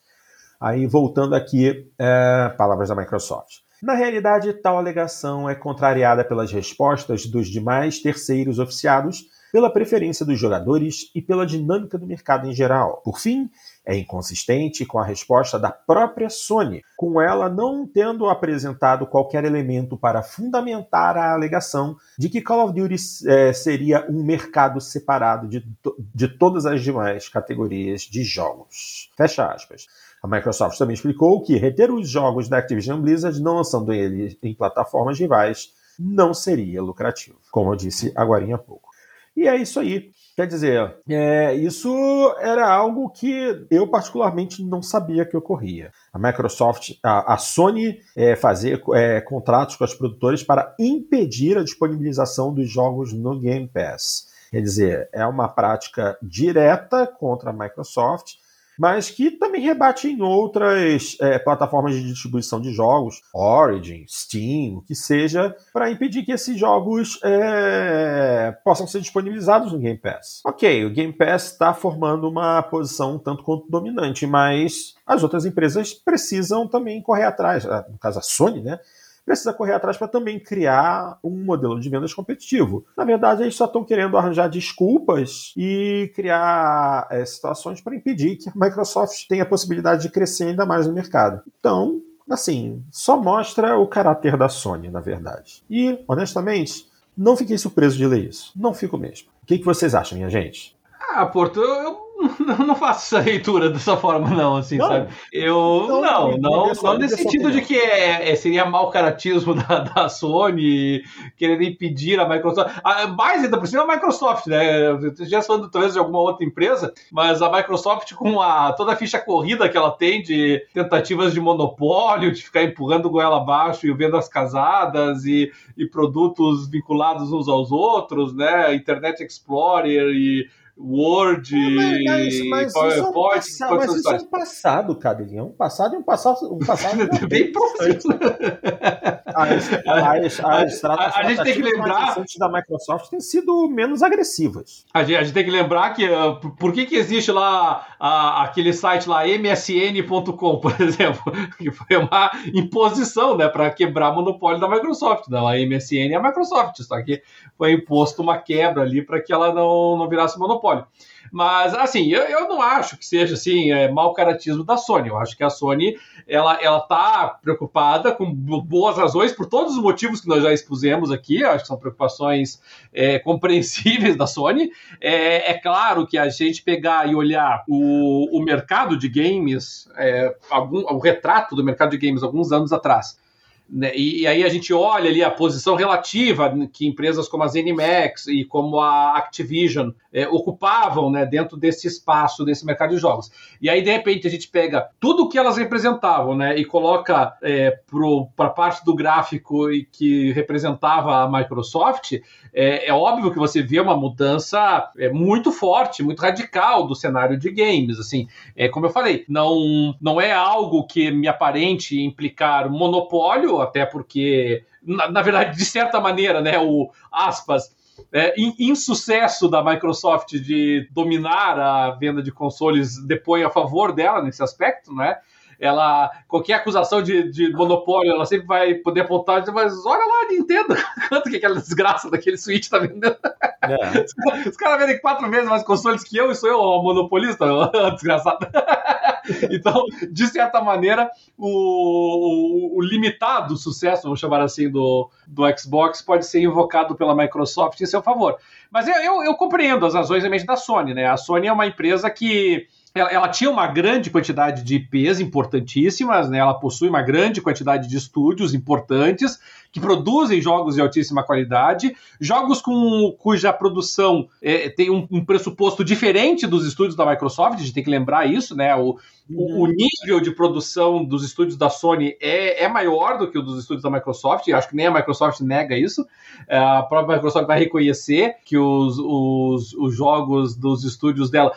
Aí, voltando aqui, é, palavras da Microsoft. Na realidade, tal alegação é contrariada pelas respostas dos demais terceiros oficiados pela preferência dos jogadores e pela dinâmica do mercado em geral. Por fim, é inconsistente com a resposta da própria Sony, com ela não tendo apresentado qualquer elemento para fundamentar a alegação de que Call of Duty é, seria um mercado separado de, de todas as demais categorias de jogos. Fecha aspas. A Microsoft também explicou que reter os jogos da Activision Blizzard não lançando eles em plataformas rivais não seria lucrativo, como eu disse agora há pouco. E é isso aí. Quer dizer, é, isso era algo que eu particularmente não sabia que ocorria. A Microsoft, a, a Sony é, fazer é, contratos com as produtoras para impedir a disponibilização dos jogos no Game Pass. Quer dizer, é uma prática direta contra a Microsoft mas que também rebate em outras é, plataformas de distribuição de jogos, Origin, Steam, o que seja, para impedir que esses jogos é, possam ser disponibilizados no Game Pass. Ok, o Game Pass está formando uma posição tanto quanto dominante, mas as outras empresas precisam também correr atrás, no caso a Sony, né? Precisa correr atrás para também criar um modelo de vendas competitivo. Na verdade, eles só estão querendo arranjar desculpas e criar é, situações para impedir que a Microsoft tenha a possibilidade de crescer ainda mais no mercado. Então, assim, só mostra o caráter da Sony, na verdade. E, honestamente, Não fiquei surpreso de ler isso. Não fico mesmo. O que, que vocês acham, minha gente? Ah, Porto, eu não faço essa leitura dessa forma, não, assim, não. sabe? Eu. Não, não, não, não nesse sentido de que é, é, seria mau caratismo da, da Sony querer impedir a Microsoft. Ah, mais ainda por cima a Microsoft, né? Eu já falando talvez de alguma outra empresa, mas a Microsoft, com a, toda a ficha corrida que ela tem de tentativas de monopólio, de ficar empurrando goela abaixo e vendas casadas e, e produtos vinculados uns aos outros, né? Internet Explorer e Word, é, mas, mas, PowerPoint. Isso é um passado, mas isso é um passado, Cadelinha. Um passado e um passado. Um passado bem. As, as, as, a, a gente tem que lembrar da Microsoft têm sido menos agressivas. A gente, a gente tem que lembrar que uh, por que, que existe lá uh, aquele site lá msn.com, por exemplo, que foi uma imposição, né, para quebrar o monopólio da Microsoft. Não, a MSN é a Microsoft, só que foi imposto uma quebra ali para que ela não, não virasse monopólio monopólio. Mas, assim, eu, eu não acho que seja, assim, é, mau caratismo da Sony. Eu acho que a Sony, ela, ela tá preocupada, com boas razões, por todos os motivos que nós já expusemos aqui. Eu acho que são preocupações é, compreensíveis da Sony. É, é, claro que a gente pegar e olhar o, o mercado de games, é, algum, o retrato do mercado de games alguns anos atrás? E, e, aí a gente olha ali a posição relativa que empresas como a ZeniMax e como a Activision é, ocupavam né, dentro desse espaço, desse mercado de jogos. E aí, de repente, a gente pega tudo o que elas representavam né, e coloca é, para a parte do gráfico que representava a Microsoft, é, é, óbvio que você vê uma mudança é, muito forte, muito radical do cenário de games. Assim, é, como eu falei, não, não é algo que me aparente implicar monopólio, até porque, na, na verdade, de certa maneira, né, o aspas, é, insucesso da Microsoft de dominar a venda de consoles depõe a favor dela nesse aspecto, né? Ela qualquer acusação de, de monopólio, ela sempre vai poder apontar, mas olha lá, Nintendo, quanto que aquela desgraça daquele Switch tá vendendo. É. Os, os caras vendem quatro vezes mais consoles que eu e sou eu o monopolista, desgraçado. então, de certa maneira, o, o, o, limitado sucesso, vamos chamar assim, do, do Xbox pode ser invocado pela Microsoft em seu favor. Mas eu, eu, eu compreendo as razões realmente da Sony, né? A Sony é uma empresa que ela, ela, tinha uma grande quantidade de IPs importantíssimas, né? ela possui uma grande quantidade de estúdios importantes que produzem jogos de altíssima qualidade, jogos com, cuja produção é, tem um, um, pressuposto diferente dos estúdios da Microsoft, a gente tem que lembrar isso, né? O, o, o, nível de produção dos estúdios da Sony é, é maior do que o dos estúdios da Microsoft, e acho que nem a Microsoft nega isso. É, a própria Microsoft vai reconhecer que os, os, os jogos dos estúdios dela.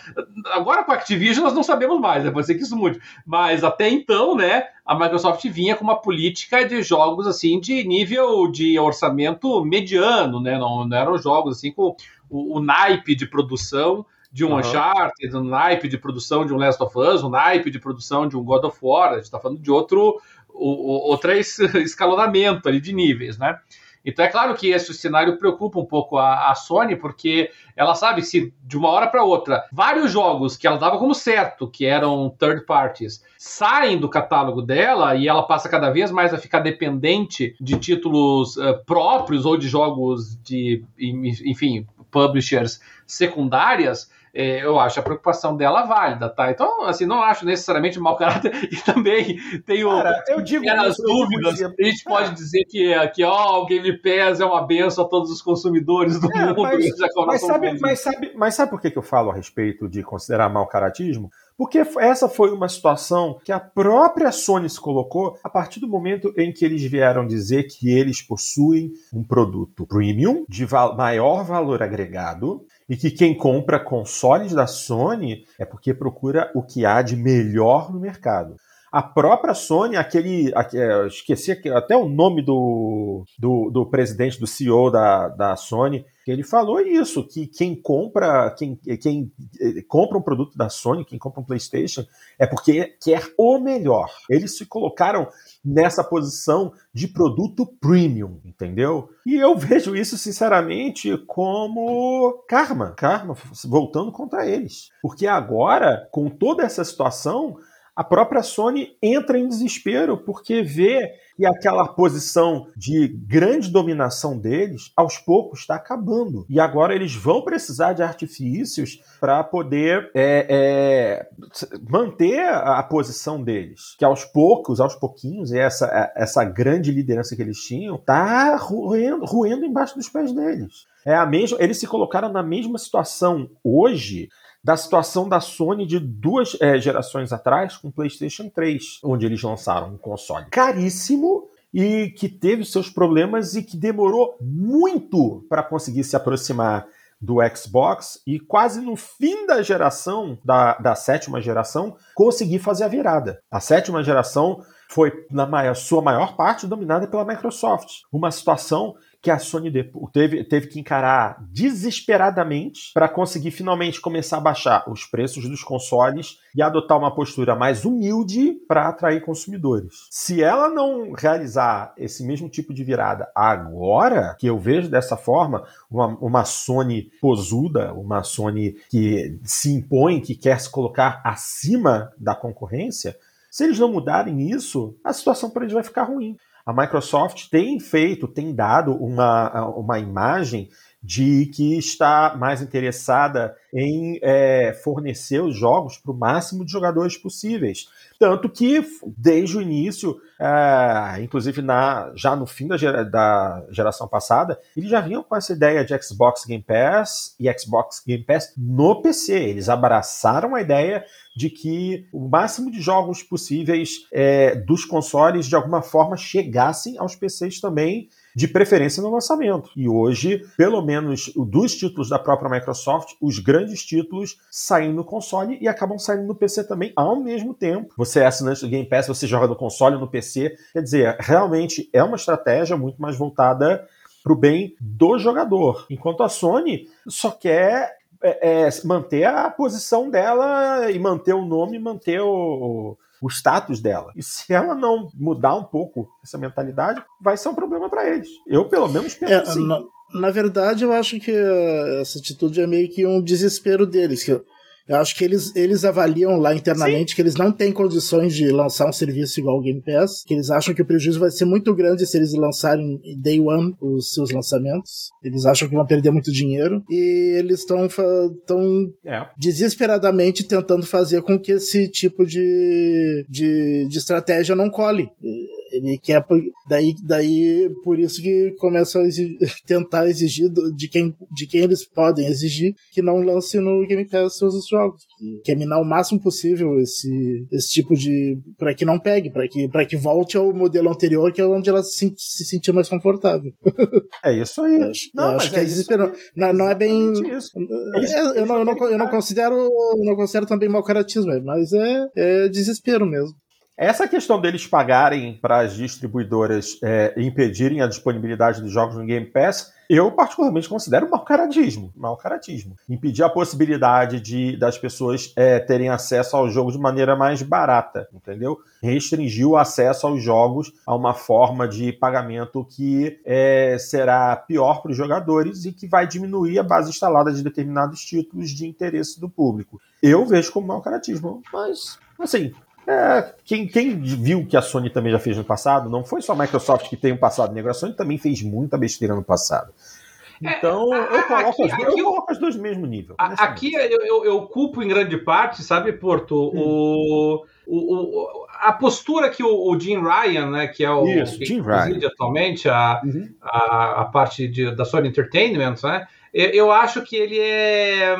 Agora com a Activision nós não sabemos mais, né? pode ser que isso mude. Mas até então, né? a Microsoft vinha com uma política de jogos assim de nível de orçamento mediano, né? Não, não eram jogos assim com o, o naipe de produção de um uhum. Uncharted, um naipe de produção de um Last of Us, um naipe de produção de um God of War. A gente está falando de outro, o, outro escalonamento ali de níveis, né? Então é claro que esse cenário preocupa um pouco a, a Sony, porque ela sabe se de uma hora para outra vários jogos que ela dava como certo, que eram third parties, saem do catálogo dela e ela passa cada vez mais a ficar dependente de títulos uh, próprios ou de jogos de, enfim, publishers secundárias, é, eu acho a preocupação dela válida, tá? Então, assim, não acho necessariamente mau caráter e também tenho Cara, eu digo as dúvidas. A gente pode dizer que, que ó, o Game Pass é uma benção a todos os consumidores do é, mundo. Mas, mas, sabe, mas, sabe, mas sabe por que eu falo a respeito de considerar mau caratismo? Porque essa foi uma situação que a própria Sony se colocou a partir do momento em que eles vieram dizer que eles possuem um produto premium de maior valor agregado e que quem compra consoles da Sony é porque procura o que há de melhor no mercado. A própria Sony, aquele. É, esqueci até o nome do, do, do, presidente, do CEO da, da Sony, ele falou isso: que quem compra, quem, quem eh, compra um produto da Sony, quem compra um PlayStation, é porque quer o melhor. Eles se colocaram nessa posição de produto premium, entendeu? E eu vejo isso, sinceramente, como karma. Karma voltando contra eles. Porque agora, com toda essa situação, a própria Sony entra em desespero porque vê que aquela posição de grande dominação deles, aos poucos, está acabando. E agora eles vão precisar de artifícios para poder é, é, manter a, posição deles. Que aos poucos, aos pouquinhos, essa, essa grande liderança que eles tinham, tá ruendo, ruendo embaixo dos pés deles. É a mesma, eles se colocaram na mesma situação hoje da situação da Sony de duas é, gerações atrás com o PlayStation 3, onde eles lançaram um console caríssimo e que teve seus problemas e que demorou muito para conseguir se aproximar do Xbox e quase no fim da geração, da, da sétima geração, conseguir fazer a virada. A sétima geração foi, na maior, sua maior parte, dominada pela Microsoft. Uma situação que a Sony teve, teve que encarar desesperadamente para conseguir finalmente começar a baixar os preços dos consoles e adotar uma postura mais humilde para atrair consumidores. Se ela não realizar esse mesmo tipo de virada agora, que eu vejo dessa forma, uma, uma Sony posuda, uma Sony que se impõe, que quer se colocar acima da concorrência, se eles não mudarem isso, a situação para eles vai ficar ruim. A Microsoft tem feito, tem dado uma, uma imagem de que está mais interessada em é, fornecer os jogos para o máximo de jogadores possíveis. Tanto que, desde o início, é, inclusive na, já no fim da, gera, da, geração passada, eles já vinham com essa ideia de Xbox Game Pass e Xbox Game Pass no PC. Eles abraçaram a ideia de que o máximo de jogos possíveis é, dos consoles, de alguma forma, chegassem aos PCs também de preferência no lançamento. E hoje, pelo menos dos títulos da própria Microsoft, os grandes títulos saem no console e acabam saindo no PC também ao mesmo tempo. Você é assinante do Game Pass, você joga no console no PC. Quer dizer, realmente é uma estratégia muito mais voltada para o bem do jogador. Enquanto a Sony só quer é, é, manter a posição dela e manter o nome, manter o, o status dela. E se ela não mudar um pouco essa mentalidade, vai ser um problema para eles. Eu, pelo menos, penso é, assim. Na, na, verdade, eu acho que essa atitude é meio que um desespero deles. Que eu acho que eles, eles avaliam lá internamente Sim. que eles não têm condições de lançar um serviço igual o Game Pass, que eles acham que o prejuízo vai ser muito grande se eles lançarem day one os seus lançamentos. Eles acham que vão perder muito dinheiro e eles estão é. desesperadamente tentando fazer com que esse tipo de, de, de estratégia não cole. Ele quer. Daí, daí por isso que começam a exigir, tentar exigir de quem, de quem eles podem exigir que não lance no Game Pass seus jogos. Quer minar o máximo possível esse, esse tipo de. para que não pegue, para que, pra que volte ao modelo anterior, que é onde ela se, se sentir mais confortável. É isso aí. Eu acho, não, eu acho que é, é desesperante. Não, não é bem. É, eu, não, eu, não, eu não considero. não considero também mau caratismo, mas é, é desespero mesmo. Essa questão deles pagarem para as distribuidoras é, impedirem a disponibilidade dos jogos no Game Pass, eu particularmente considero mau caratismo. Mau caratismo. Impedir a possibilidade de das pessoas é, terem acesso ao jogo de maneira mais barata, entendeu? Restringir o acesso aos jogos a uma forma de pagamento que é, será pior para os jogadores e que vai diminuir a base instalada de determinados títulos de interesse do público. Eu vejo como mau caratismo, mas assim, é, quem, quem, viu que a Sony também já fez no passado, não foi só a Microsoft que tem um passado negro, a Sony também fez muita besteira no passado. É, então, é, eu, coloco aqui, as, aqui, eu coloco as duas no mesmo nível. Aqui eu, eu, eu, culpo em grande parte, sabe, Porto, hum. o, o, o, a postura que o, o, Jim Ryan, né, que é o Isso, que Jim Ryan. atualmente a, uhum. a, a, parte de, da Sony Entertainment, né, eu, eu acho que ele é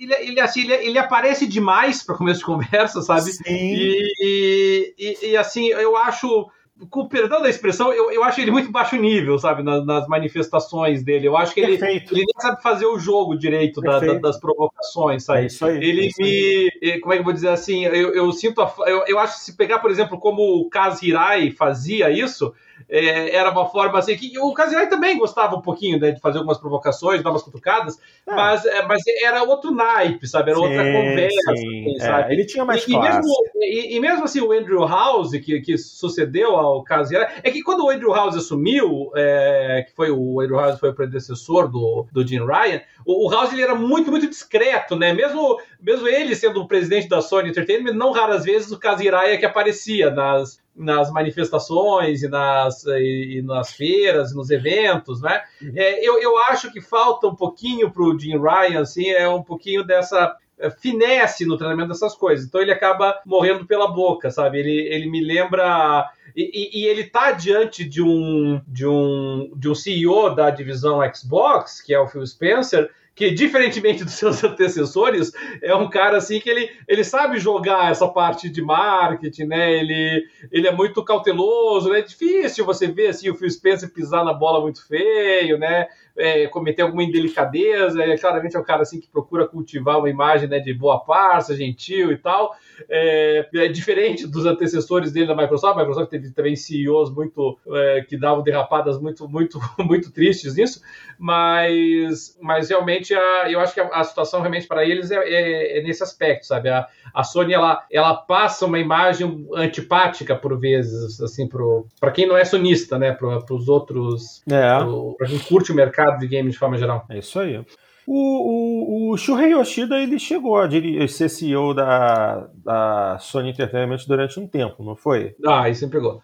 ele, ele, assim, ele, ele aparece demais para começo de conversa, sabe? Sim. E, e, e, assim, eu acho com perdão da expressão, eu, eu acho ele muito baixo nível, sabe, nas, nas manifestações dele. Eu acho que ele, ele nem sabe fazer o jogo direito da, da, das provocações, sabe? É isso aí, ele é me. Aí. Como é que eu vou dizer assim? Eu, eu sinto. A, eu, eu acho que se pegar, por exemplo, como o Kaz Hirai fazia isso, é, era uma forma assim que o Casirai também gostava um pouquinho né, de fazer algumas provocações, dar umas cutucadas, é. mas, é, mas era outro naipe, sabe? Era sim, outra conversa. Assim, é, ele tinha mais e, e mesmo, e, e, mesmo assim, o Andrew House, que, que sucedeu ao, caso É que quando o Andrew House assumiu, é, que foi o Andrew House foi o predecessor do, do Jim Ryan, o, o House ele era muito, muito discreto, né? Mesmo, mesmo ele sendo o presidente da Sony Entertainment, não raras vezes o caso Hiraya que aparecia nas, nas manifestações e nas, e, e nas feiras, nos eventos, né? Uhum. É, eu, eu acho que falta um pouquinho para o Jim Ryan, assim, é um pouquinho dessa é, finesse no treinamento dessas coisas. Então ele acaba morrendo pela boca, sabe? Ele, ele me lembra. E, e, ele tá diante de um, de, um, de um CEO da divisão Xbox, que é o Phil Spencer, que diferentemente dos seus antecessores, é um cara assim que ele, ele sabe jogar essa parte de marketing, né? Ele, ele é muito cauteloso, né? É difícil você ver assim o Phil Spencer pisar na bola muito feio, né? É, cometer alguma indelicadeza, é, claramente é um cara assim que procura cultivar uma imagem né, de boa parça, gentil e tal. É, é, diferente dos antecessores dele da Microsoft. A Microsoft teve também CEOs muito é, que davam derrapadas muito, muito, muito tristes nisso, mas, mas realmente a, eu acho que a, a situação realmente para eles é, é, é, nesse aspecto, sabe? A, a Sony ela, ela passa uma imagem antipática por vezes, assim, para quem não é sonista, né? Para os outros, é. para quem curte o mercado de games de forma geral. É isso aí. O, o, o Shuhei Yoshida ele chegou a ser CEO da, da Sony Entertainment durante um tempo, não foi? Ah, isso sempre pegou.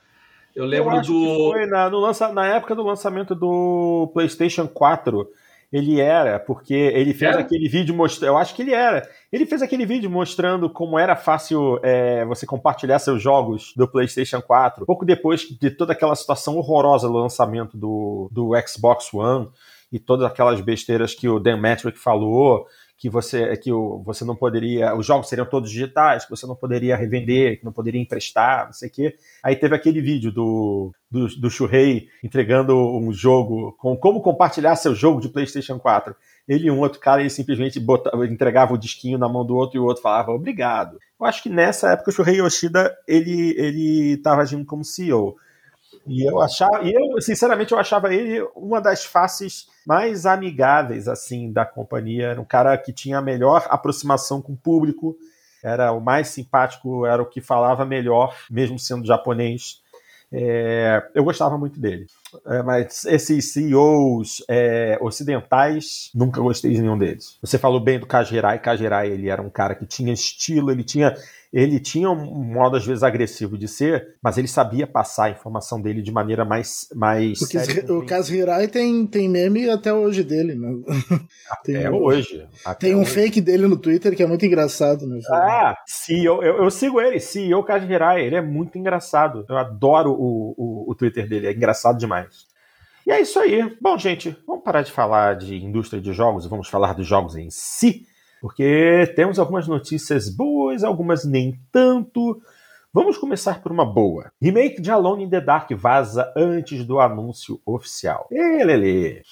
Eu lembro Eu do. foi na, no lança, na época do lançamento do PlayStation 4. Ele era, porque ele fez era? aquele vídeo mostrando. Eu acho que ele era. Ele fez aquele vídeo mostrando como era fácil é, você compartilhar seus jogos do PlayStation 4. Pouco depois de toda aquela situação horrorosa do lançamento do, do Xbox One e todas aquelas besteiras que o Dan Metric falou, que você que o, você não poderia, os jogos seriam todos digitais, que você não poderia revender, que não poderia emprestar, não sei o quê. Aí teve aquele vídeo do, do, do entregando um jogo com como compartilhar seu jogo de PlayStation 4. Ele e um outro cara, ele simplesmente botava, entregava o disquinho na mão do outro e o outro falava obrigado. Eu acho que nessa época o Shurei Yoshida ele ele estava agindo como CEO. E eu achava, e eu, sinceramente, eu achava ele uma das faces mais amigáveis assim da companhia. Era um cara que tinha a melhor aproximação com o público, era o mais simpático, era o que falava melhor, mesmo sendo japonês. É, eu gostava muito dele. É, mas esses CEOs é, ocidentais, nunca gostei de nenhum deles. Você falou bem do Kajirai. Kajirai, ele era um cara que tinha estilo, ele tinha ele tinha um modo, às vezes, agressivo de ser, mas ele sabia passar a informação dele de maneira mais. mais Porque o caso Hirai tem, tem meme até hoje dele, né? Até tem, hoje. Até tem um hoje. fake dele no Twitter que é muito engraçado, né? Ah, CEO, eu, eu sigo ele, CEO Kaji Hirai, ele é muito engraçado. Eu adoro o, o, o Twitter dele, é engraçado demais. E é isso aí. Bom, gente, vamos parar de falar de indústria de jogos e vamos falar dos jogos em si porque temos algumas notícias boas, algumas nem tanto. Vamos começar por uma boa. Remake de Alone in the Dark vaza antes do anúncio oficial. Elele.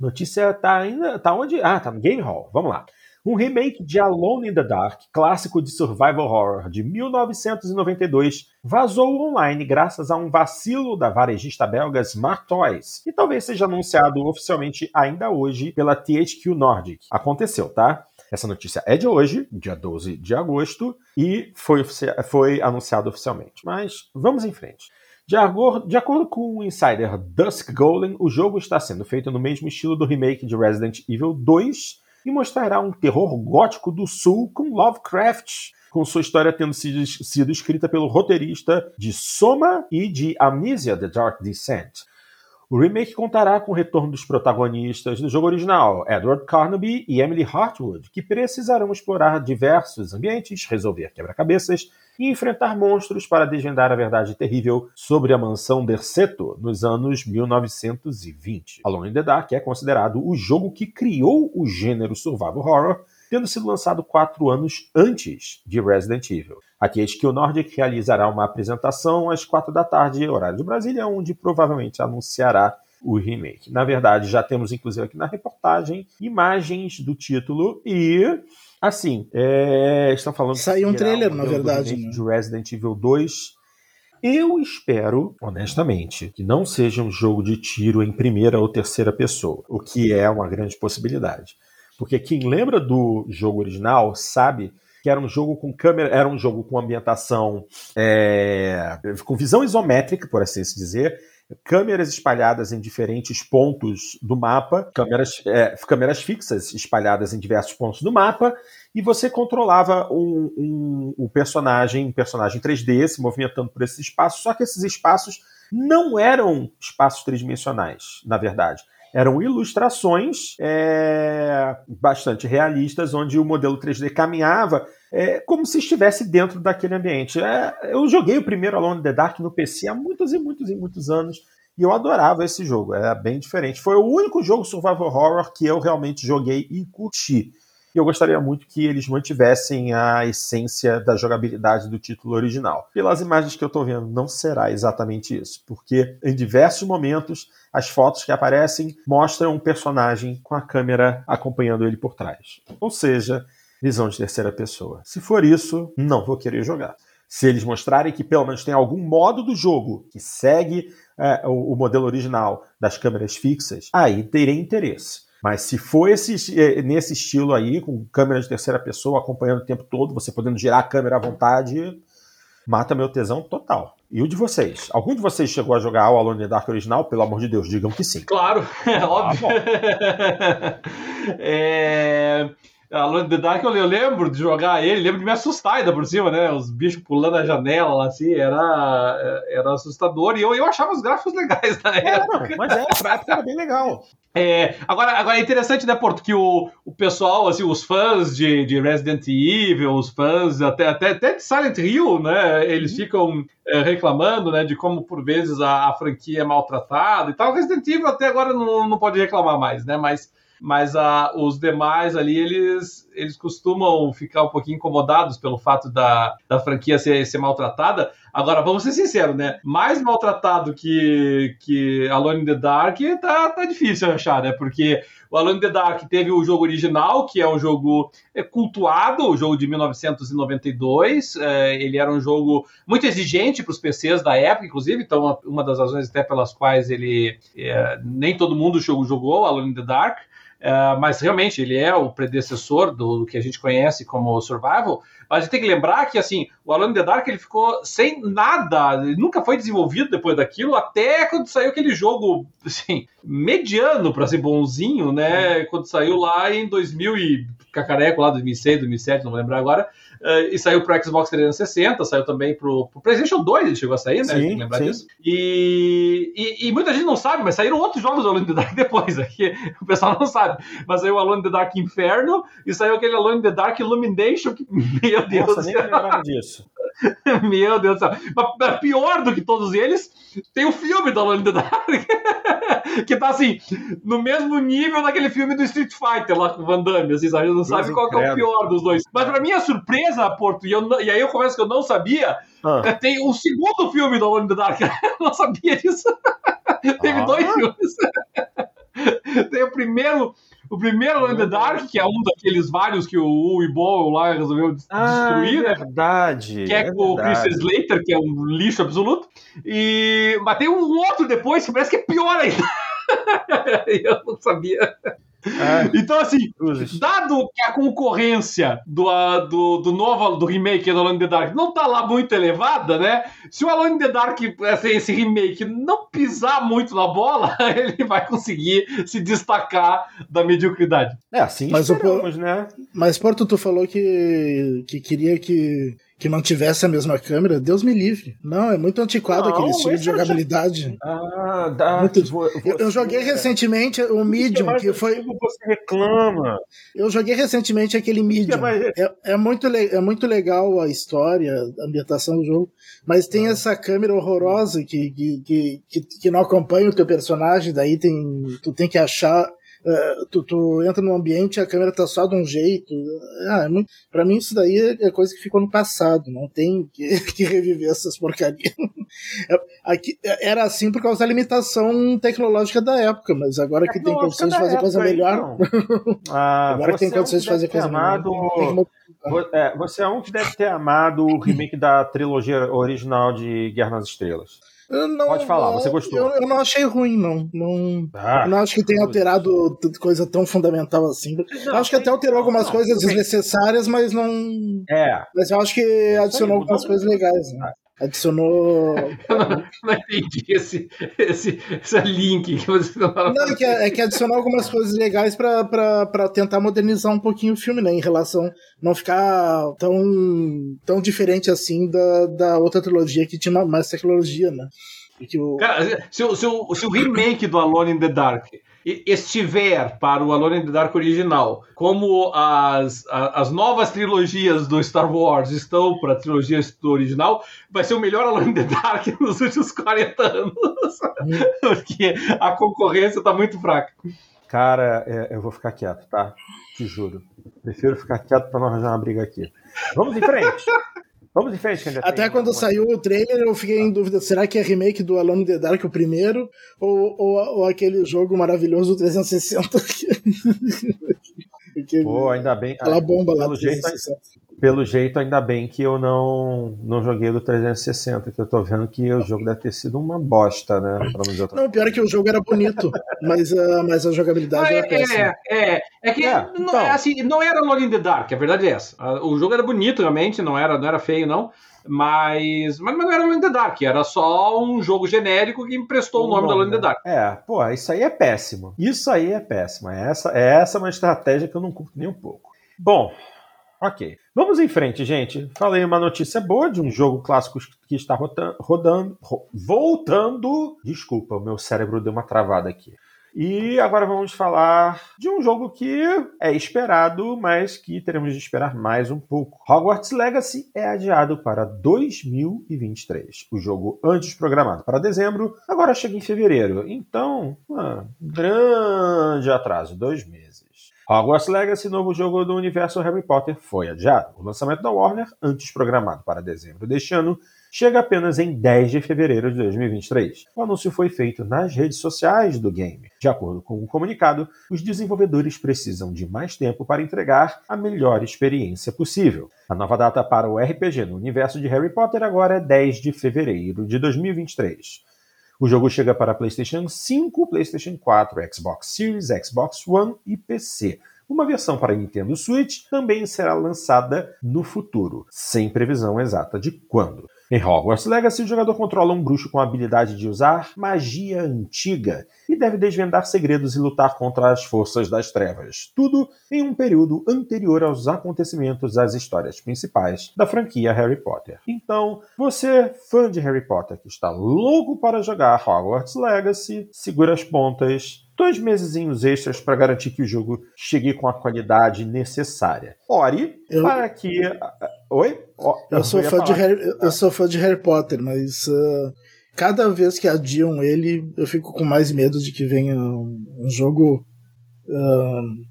Notícia tá ainda. Tá onde? Ah, tá no Game Hall. Vamos lá. Um remake de Alone in the Dark, clássico de survival horror de 1992, vazou online graças a um vacilo da varejista belga Smart Toys, e talvez seja anunciado oficialmente ainda hoje pela THQ Nordic. Aconteceu, tá? Essa notícia é de hoje, dia 12 de agosto, e foi, foi anunciado oficialmente. Mas vamos em frente. De, de acordo com o insider Dusk Golem, o jogo está sendo feito no mesmo estilo do remake de Resident Evil 2 e mostrará um terror gótico do sul com Lovecraft, com sua história tendo sido, sido escrita pelo roteirista de Soma e de Amnesia The Dark Descent. O remake contará com o retorno dos protagonistas do jogo original, Edward Carnaby e Emily Hartwood, que precisarão explorar diversos ambientes, resolver quebra-cabeças e enfrentar monstros para desvendar a verdade terrível sobre a mansão Derceto nos anos 1920. Alone in the Dark é considerado o jogo que criou o gênero survival horror tendo sido lançado quatro anos antes de Resident Evil. Aqui a Skill Nordic realizará uma apresentação às quatro da tarde, horário de Brasília, onde provavelmente anunciará o remake. Na verdade, já temos inclusive aqui na reportagem imagens do título e assim, é, estão falando saiu um trailer, na verdade, né? de Resident Evil 2. Eu espero, honestamente, que não seja um jogo de tiro em primeira ou terceira pessoa, o que é uma grande possibilidade. Porque quem lembra do jogo original sabe que era um jogo com câmera, era um jogo com ambientação é, com visão isométrica, por assim se dizer, câmeras espalhadas em diferentes pontos do mapa, câmeras, é, câmeras fixas espalhadas em diversos pontos do mapa, e você controlava um, um, um personagem, um personagem 3D se movimentando por esses espaços, só que esses espaços não eram espaços tridimensionais, na verdade. Eram ilustrações é, bastante realistas, onde o modelo 3D caminhava é, como se estivesse dentro daquele ambiente. É, eu joguei o primeiro Alone in the Dark no PC há muitos e muitos e muitos anos. E eu adorava esse jogo, era bem diferente. Foi o único jogo survival horror que eu realmente joguei e curti. E eu gostaria muito que eles mantivessem a essência da jogabilidade do título original. Pelas imagens que eu estou vendo, não será exatamente isso, porque em diversos momentos as fotos que aparecem mostram um personagem com a câmera acompanhando ele por trás. Ou seja, visão de terceira pessoa. Se for isso, não vou querer jogar. Se eles mostrarem que pelo menos tem algum modo do jogo que segue é, o, o modelo original das câmeras fixas, aí terei interesse. Mas se for esse, é, nesse estilo aí, com câmera de terceira pessoa acompanhando o tempo todo, você podendo girar a câmera à vontade, mata meu tesão total. E o de vocês? Algum de vocês chegou a jogar o Alone in the Dark original? Pelo amor de Deus, digam que sim. Claro, é óbvio. Ah, é... Alone in the Dark eu, lembro de jogar ele, lembro de me assustar ainda por cima, né? Os bichos pulando a janela lá, assim, era, era assustador. E eu, eu achava os gráficos legais na época. É, não, mas é, pra época era bem legal. É, agora, agora é interessante, né, Porto, que o, o pessoal, assim, os fãs de, de Resident Evil, os fãs até, até, até de Silent Hill, né, eles uhum. ficam é, reclamando, né, de como por vezes a, a, franquia é maltratada e tal. Resident Evil até agora não, não pode reclamar mais, né, mas mas a, os demais ali, eles, eles costumam ficar um pouquinho incomodados pelo fato da, da franquia ser, ser maltratada. Agora, vamos ser sinceros, né? Mais maltratado que, que Alone in the Dark tá, tá difícil achar, né? Porque o Alone in the Dark teve o jogo original, que é um jogo é, cultuado, o jogo de 1992. É, ele era um jogo muito exigente para os PCs da época, inclusive, então uma das razões até pelas quais ele é, nem todo mundo jogou Alone in the Dark. Uh, mas realmente ele é o predecessor do, do, que a gente conhece como survival. Mas a gente tem que lembrar que assim, o Alone in the Dark ele ficou sem nada, ele nunca foi desenvolvido depois daquilo, até quando saiu aquele jogo assim, mediano para ser bonzinho, né? Quando saiu lá em 2000 e cacareco lá 2006, 2007, não vou lembrar agora. Uh, e saiu pro Xbox 360, saiu também pro, pro PlayStation 2, ele chegou a sair, né? Sim, lembrar sim. disso. E, e, e, muita gente não sabe, mas saíram outros jogos do Alone in the Dark depois, aqui o pessoal não sabe. Mas saiu o Alone in the Dark Inferno e saiu aquele Alone in the Dark Illumination, que, meu Deus. Nossa, nem lembrava disso. Meu Deus do céu. Mas pior do que todos eles, tem o filme in the Dark. que tá assim, no mesmo nível daquele filme do Street Fighter lá com o Van Damme. Assim, sabe? Não sabe qual é o pior dos dois. Mas pra minha surpresa, Porto, e, eu, e aí eu confesso que eu não sabia, ah. tem o segundo filme in the Dark. eu não sabia disso. Teve ah. dois filmes. tem o primeiro o primeiro the Dark, que é um daqueles vários que o Uwe Boll lá resolveu ah, destruir, é verdade, Que é, é com o Chris Slater, que é um lixo absoluto. E... Mas tem um outro depois que parece que é pior ainda. eu não sabia. É. Então, assim, dado que a concorrência do, do, do novo do remake do Alone in the Dark não tá lá muito elevada, né? Se o Alone in the Dark, assim, esse remake, não pisar muito na bola, ele vai conseguir se destacar da mediocridade. É, assim mas o, né? Mas Porto, tu falou que, que queria que que mantivesse a mesma câmera, Deus me livre. Não, é muito antiquado não, aquele estilo de jogabilidade. Já... Ah, dá. Muito... Eu, eu, joguei recentemente o Medium, que, que foi. Você reclama. Eu joguei recentemente aquele Medium. É, é, muito é muito legal a história, a ambientação do jogo, mas tem ah. essa câmera horrorosa que, que, que, que, não acompanha o teu personagem, daí tem, tu tem que achar Uh, tu, tu, entra no ambiente a câmera tá só de um jeito. Ah, é muito, pra mim isso daí é, é coisa que ficou no passado, não tem que, que reviver essas porcarias. É, aqui, era assim por causa da limitação tecnológica da época, mas agora que tem condições de fazer coisa melhor. Então. Ah, agora que tem condições de fazer coisa melhor. É, você é um que deve ter amado o remake da trilogia original de Guerra nas Estrelas. Não, Pode falar, você gostou? Eu, eu, não achei ruim, não. Não, ah, não acho que tenha alterado coisa tão fundamental assim. Não, acho que até alterou algumas não, coisas desnecessárias, mas não. É. Mas eu acho que adicionou algumas coisas legais. Né? Adicionou. Eu não, não entendi esse, esse, esse link que você tá falando. Não, é que, é que adicionou algumas coisas legais para tentar modernizar um pouquinho o filme, né? Em relação. Não ficar tão, tão diferente assim da, da outra trilogia que tinha mais tecnologia, né? O... Cara, se, se, se, o, se o remake do Alone in the Dark estiver para o Alone in the Dark original, como as, as novas trilogias do Star Wars estão para a trilogia original, vai ser o melhor Alone in the Dark nos últimos 40 anos. Porque a concorrência está muito fraca. Cara, é, eu vou ficar quieto, tá? Te juro. Prefiro ficar quieto para não arranjar uma briga aqui. Vamos em frente. Vamos em frente, ainda Até quando uma... saiu o trailer, eu fiquei em dúvida: será que é remake do Alone in the Dark o primeiro? Ou, ou, ou aquele jogo maravilhoso 360? Porque Pô, ainda bem. Aquela bomba lá do 360 pelo jeito, ainda bem que eu não, não joguei do 360, que eu tô vendo que o jogo deve ter sido uma bosta, né? Não, pior é que o jogo era bonito, mas, uh, mas a jogabilidade ah, era é, péssima. É, é, é que é, não, então. é assim, não era Lone in the Dark, a verdade é essa. O jogo era bonito, realmente, não era, não era feio, não. Mas, mas não era Lone in the Dark, era só um jogo genérico que emprestou o, o nome, nome da Lone in the Dark. É, pô, isso aí é péssimo. Isso aí é péssimo. Essa, essa é uma estratégia que eu não curto nem um pouco. Bom, Ok. Vamos em frente, gente. Falei uma notícia boa de um jogo clássico que está rodando, rodando voltando. Desculpa, o meu cérebro deu uma travada aqui. E agora vamos falar de um jogo que é esperado, mas que teremos de esperar mais um pouco. Hogwarts Legacy é adiado para 2023. O jogo antes programado para dezembro, agora chega em fevereiro. Então, ah, grande atraso, dois meses. Hogwarts Legacy, novo jogo do universo Harry Potter, foi adiado. O lançamento da Warner, antes programado para dezembro deste ano, chega apenas em 10 de fevereiro de 2023. O anúncio foi feito nas redes sociais do game. De acordo com o comunicado, os desenvolvedores precisam de mais tempo para entregar a melhor experiência possível. A nova data para o RPG no universo de Harry Potter agora é 10 de fevereiro de 2023. O jogo chega para PlayStation 5, PlayStation 4, Xbox Series, Xbox One e PC. Uma versão para Nintendo Switch também será lançada no futuro, sem previsão exata de quando. Em Hogwarts Legacy, o jogador controla um bruxo com a habilidade de usar magia antiga e deve desvendar segredos e lutar contra as forças das trevas. Tudo em um período anterior aos acontecimentos das histórias principais da franquia Harry Potter. Então, você, fã de Harry Potter que está louco para jogar Hogwarts Legacy, segura as pontas dois meses extras para garantir que o jogo chegue com a qualidade necessária. Ore eu... para que. Oi? eu, sou fã de Harry, eu sou fã de Harry Potter, mas uh, cada vez que adiam ele, eu fico com mais medo de que venha um, um jogo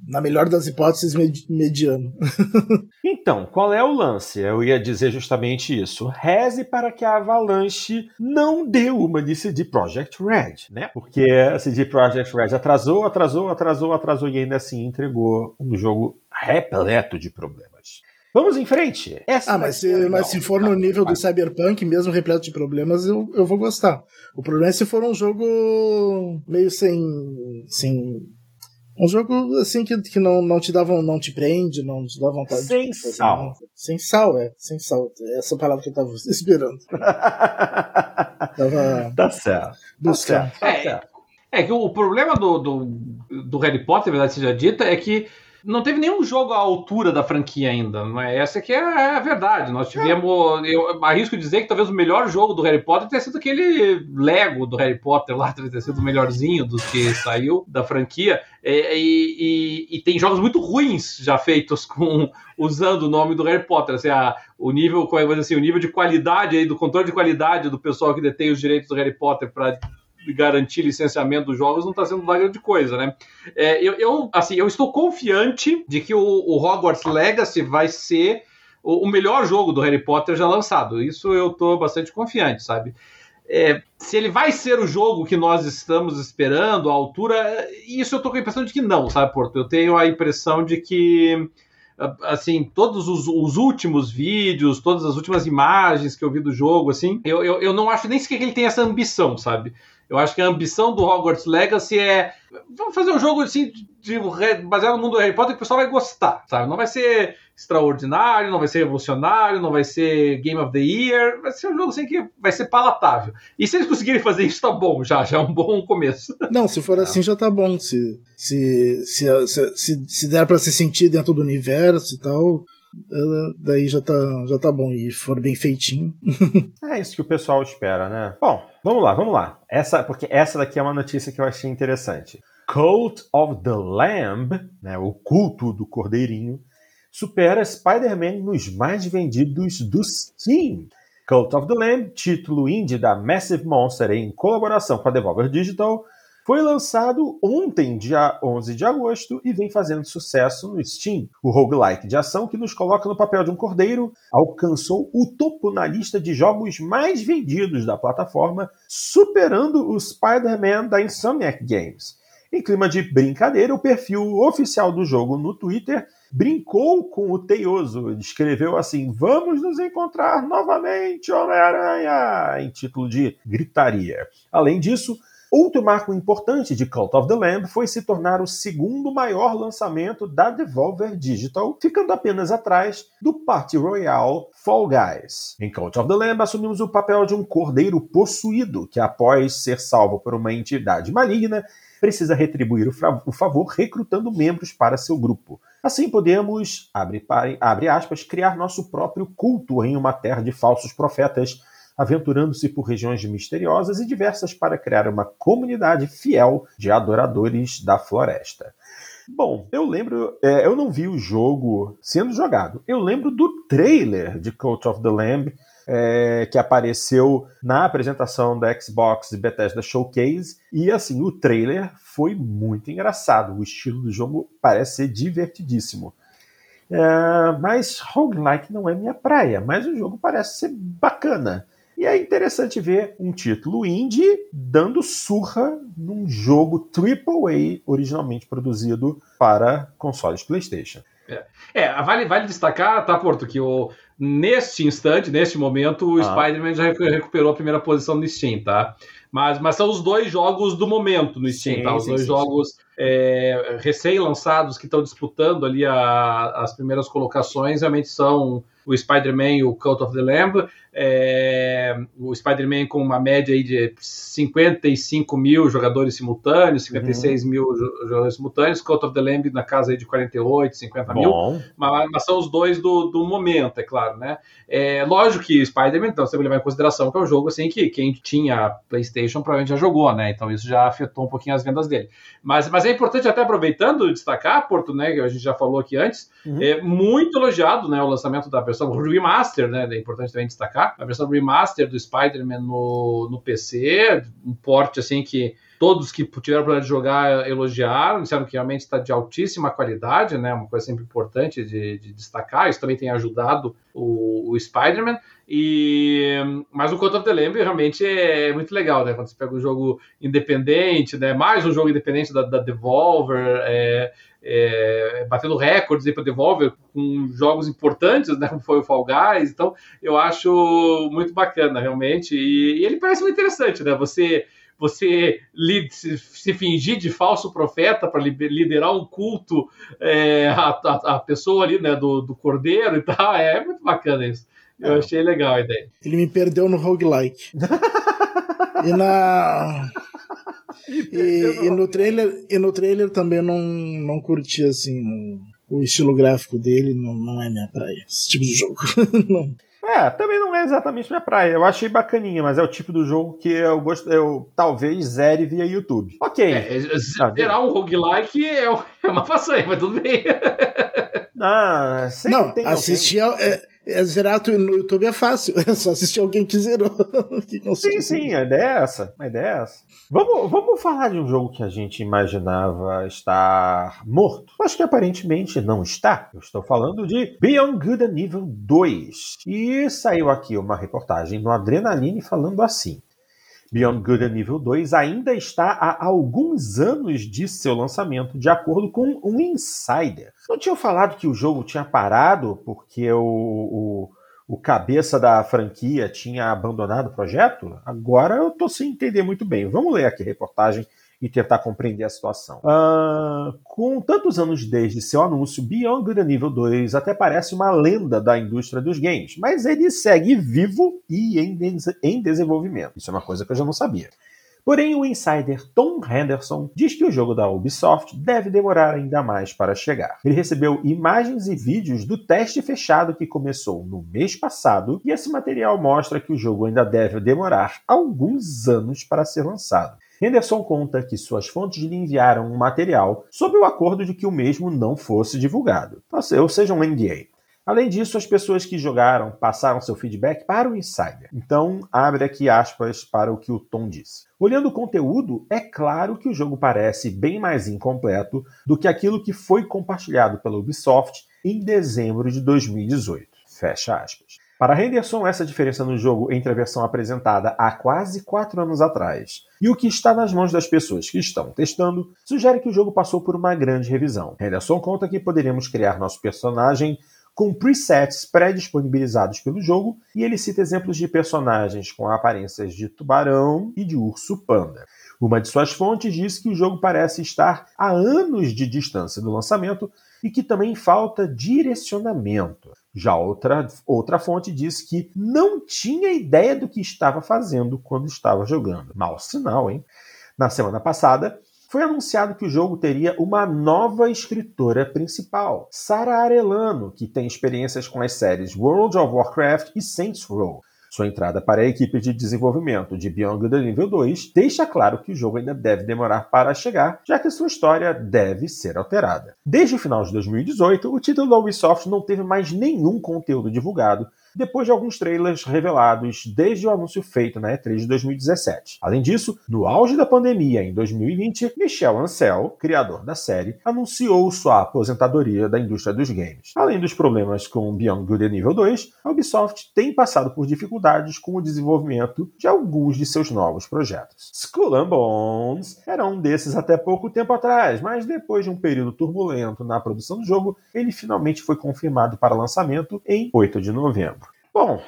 na melhor das hipóteses, mediano. então, qual é o lance? Eu ia dizer justamente isso. Reze para que a Avalanche não dê uma de CD Projekt Red, né? Porque a CD Projekt Red atrasou, atrasou, atrasou, atrasou e ainda assim entregou um jogo repleto de problemas. Vamos em frente. Essa ah, mas se, mas se for no nível do Cyberpunk, mesmo repleto de problemas, eu, eu vou gostar. O problema é se for um jogo meio sem, sem um jogo assim que, que não, não te dá não te prende, não te dá vontade sem de sal. Sem sal, é. Sem sal. É essa palavra que eu tava esperando. tava tá certo. Buscando. Tá certo. É, é, que o problema do, do, do Harry Potter, verdade seja dita, é que não teve nenhum jogo à altura da franquia ainda. Não é? Essa que é a verdade. Nós tivemos. Eu arrisco dizer que talvez o melhor jogo do Harry Potter tenha sido aquele Lego do Harry Potter lá, tenha sido o melhorzinho dos que saiu da franquia. E, e, e, tem jogos muito ruins já feitos com usando o nome do Harry Potter. Assim, a, o nível, como é assim, o nível de qualidade aí, do controle de qualidade do pessoal que detém os direitos do Harry Potter para garantir licenciamento dos jogos não está sendo uma grande coisa, né? É, eu, eu, assim, eu estou confiante de que o, o Hogwarts Legacy vai ser o, o, melhor jogo do Harry Potter já lançado. Isso eu estou bastante confiante, sabe? É, se ele vai ser o jogo que nós estamos esperando, a altura, isso eu estou com a impressão de que não, sabe, Porto? Eu tenho a impressão de que assim, todos os, os, últimos vídeos, todas as últimas imagens que eu vi do jogo, assim, eu, eu, eu não acho nem sequer que ele tem essa ambição, sabe? Eu acho que a ambição do Hogwarts Legacy é. Vamos fazer um jogo assim, de, baseado no mundo do Harry Potter que o pessoal vai gostar, sabe? Não vai ser extraordinário, não vai ser revolucionário, não vai ser Game of the Year, vai ser um jogo assim que vai ser palatável. E se eles conseguirem fazer isso, tá bom, já, já é um bom começo. Não, se for assim, já tá bom. Se, se, se, se, se der para se sentir dentro do universo e tal, daí já tá, já tá bom. E for bem feitinho. é isso que o pessoal espera, né? Bom, vamos lá, vamos lá. Essa, porque essa daqui é uma notícia que eu achei interessante. Cult of the Lamb, né, o culto do cordeirinho, supera Spider-Man nos mais vendidos do Steam. Cult of the Lamb, título indie da Massive Monster em colaboração com a Devolver Digital, foi lançado ontem, dia 11 de agosto, e vem fazendo sucesso no Steam. O roguelike de ação que nos coloca no papel de um cordeiro alcançou o topo na lista de jogos mais vendidos da plataforma, superando o Spider-Man da Insomniac Games. Em clima de brincadeira, o perfil oficial do jogo no Twitter brincou com o Teioso, escreveu assim: Vamos nos encontrar novamente, Homem-Aranha! em título de gritaria. Além disso, Outro marco importante de Cult of the Lamb foi se tornar o segundo maior lançamento da Devolver Digital, ficando apenas atrás do Party Royale Fall Guys. Em Cult of the Lamb, assumimos o papel de um cordeiro possuído que, após ser salvo por uma entidade maligna, precisa retribuir o, favor recrutando membros para seu grupo. Assim podemos, abre, abre aspas, criar nosso próprio culto em uma terra de falsos profetas aventurando-se por regiões misteriosas e diversas para criar uma comunidade fiel de adoradores da floresta. Bom, eu lembro, é, eu não vi o jogo sendo jogado. Eu lembro do trailer de Cult of the Lamb é, que apareceu na apresentação da Xbox Bethesda Showcase. E assim, o trailer foi muito engraçado. O estilo do jogo parece ser divertidíssimo. É, mas roguelike não é minha praia, mas o jogo parece ser bacana. E é interessante ver um título indie dando surra num jogo AAA originalmente produzido para consoles PlayStation. É, é vale, vale destacar, tá, Porto, que o, neste instante, neste momento, o ah. Spider-Man já recuperou a primeira posição no Steam, tá? Mas, mas são os dois jogos do momento no Steam, sim, tá? Os sim, dois sim, jogos é, recém-lançados que estão disputando ali a, as primeiras colocações realmente são o Spider-Man e o Cult of the Lamb. É, o Spider-Man com uma média aí de 55 mil jogadores simultâneos, 56 uhum. mil jogadores simultâneos, Cult of the Lamb na casa aí de 48, 50 Bom. mil. Mas, mas, são os dois do, do momento, é claro, né? É, lógico que Spider-Man, então, você levar em consideração que é um jogo assim que quem tinha PlayStation provavelmente já jogou, né? Então isso já afetou um pouquinho as vendas dele. Mas, mas é importante até aproveitando destacar, Porto, né, que a gente já falou aqui antes, uhum. é muito elogiado, né, o lançamento da versão remaster, né? É importante também destacar a versão remaster do Spider-Man no, no PC, um porte assim que todos que tiveram para jogar elogiaram, disseram que realmente está de altíssima qualidade, né? Uma coisa sempre importante de, de destacar. Isso também tem ajudado o, o Spider-Man. E mas o Code of the Lamb realmente é muito legal, né? Quando você pega um jogo independente, né? Mais um jogo independente da, da Devolver. É, é, batendo recordes para Devolver com jogos importantes, né, como foi o Fall Guys. Então, eu acho muito bacana, realmente. E, e ele parece muito interessante, né? Você você se, se, fingir de falso profeta para liderar um culto é, a, a, a, pessoa ali, né, do, do cordeiro e tal. É muito bacana isso. Eu é. achei legal a ideia. Ele me perdeu no roguelike. e na. E, e, no trailer, e no trailer também não, não curti assim o estilo gráfico dele, não, não é minha praia, esse tipo de jogo. não. É, também não é exatamente minha praia. Eu achei bacaninha, mas é o tipo do jogo que eu gosto, eu talvez zere via YouTube. Ok. É, zerar um roguelike é, é uma façanha, mas tudo bem. Ah, não, assistir. É, é, zerar no YouTube é fácil, é só assistir alguém que zerou. que sim, sim, a ideia é essa. A ideia é essa. Vamos, vamos falar de um jogo que a gente imaginava estar morto, mas que aparentemente não está. Eu estou falando de Beyond Good and Evil 2. E saiu aqui uma reportagem no Adrenaline falando assim. Beyond Good and Evil 2 ainda está há alguns anos de seu lançamento, de acordo com um insider. Não tinham falado que o jogo tinha parado porque o, o, o cabeça da franquia tinha abandonado o projeto? Agora eu estou sem entender muito bem. Vamos ler aqui a reportagem e tentar compreender a situação. Uh, com tantos anos desde seu anúncio, Beyond Good and Evil 2 até parece uma lenda da indústria dos games, mas ele segue vivo e em, em desenvolvimento. Isso é uma coisa que eu já não sabia. Porém, o insider Tom Henderson diz que o jogo da Ubisoft deve demorar ainda mais para chegar. Ele recebeu imagens e vídeos do teste fechado que começou no mês passado, e esse material mostra que o jogo ainda deve demorar alguns anos para ser lançado. Henderson conta que suas fontes lhe enviaram um material sob o acordo de que o mesmo não fosse divulgado, ou seja, um NDA. Além disso, as pessoas que jogaram passaram seu feedback para o Insider. Então, abre aqui aspas para o que o Tom disse. Olhando o conteúdo, é claro que o jogo parece bem mais incompleto do que aquilo que foi compartilhado pela Ubisoft em dezembro de 2018. Fecha aspas. Para Henderson, essa diferença no jogo entre a versão apresentada há quase quatro anos atrás e o que está nas mãos das pessoas que estão testando sugere que o jogo passou por uma grande revisão. Henderson conta que poderíamos criar nosso personagem com presets pré-disponibilizados pelo jogo, e ele cita exemplos de personagens com aparências de tubarão e de urso panda. Uma de suas fontes diz que o jogo parece estar a anos de distância do lançamento e que também falta direcionamento. Já outra, outra fonte diz que não tinha ideia do que estava fazendo quando estava jogando. Mau sinal, hein? Na semana passada, foi anunciado que o jogo teria uma nova escritora principal, Sara Arellano, que tem experiências com as séries World of Warcraft e Saints Row. Sua entrada para a equipe de desenvolvimento de Beyond the Nível 2 deixa claro que o jogo ainda deve demorar para chegar, já que sua história deve ser alterada. Desde o final de 2018, o título da Ubisoft não teve mais nenhum conteúdo divulgado, depois de alguns trailers revelados desde o anúncio feito na E3 de 2017. Além disso, no auge da pandemia em 2020, Michel Ancel, criador da série, anunciou sua aposentadoria da indústria dos games. Além dos problemas com Beyond Good and Evil 2, a Ubisoft tem passado por dificuldades com o desenvolvimento de alguns de seus novos projetos. Skull and Bones era um desses até pouco tempo atrás, mas depois de um período turbulento na produção do jogo, ele finalmente foi confirmado para lançamento em 8 de novembro. Bom,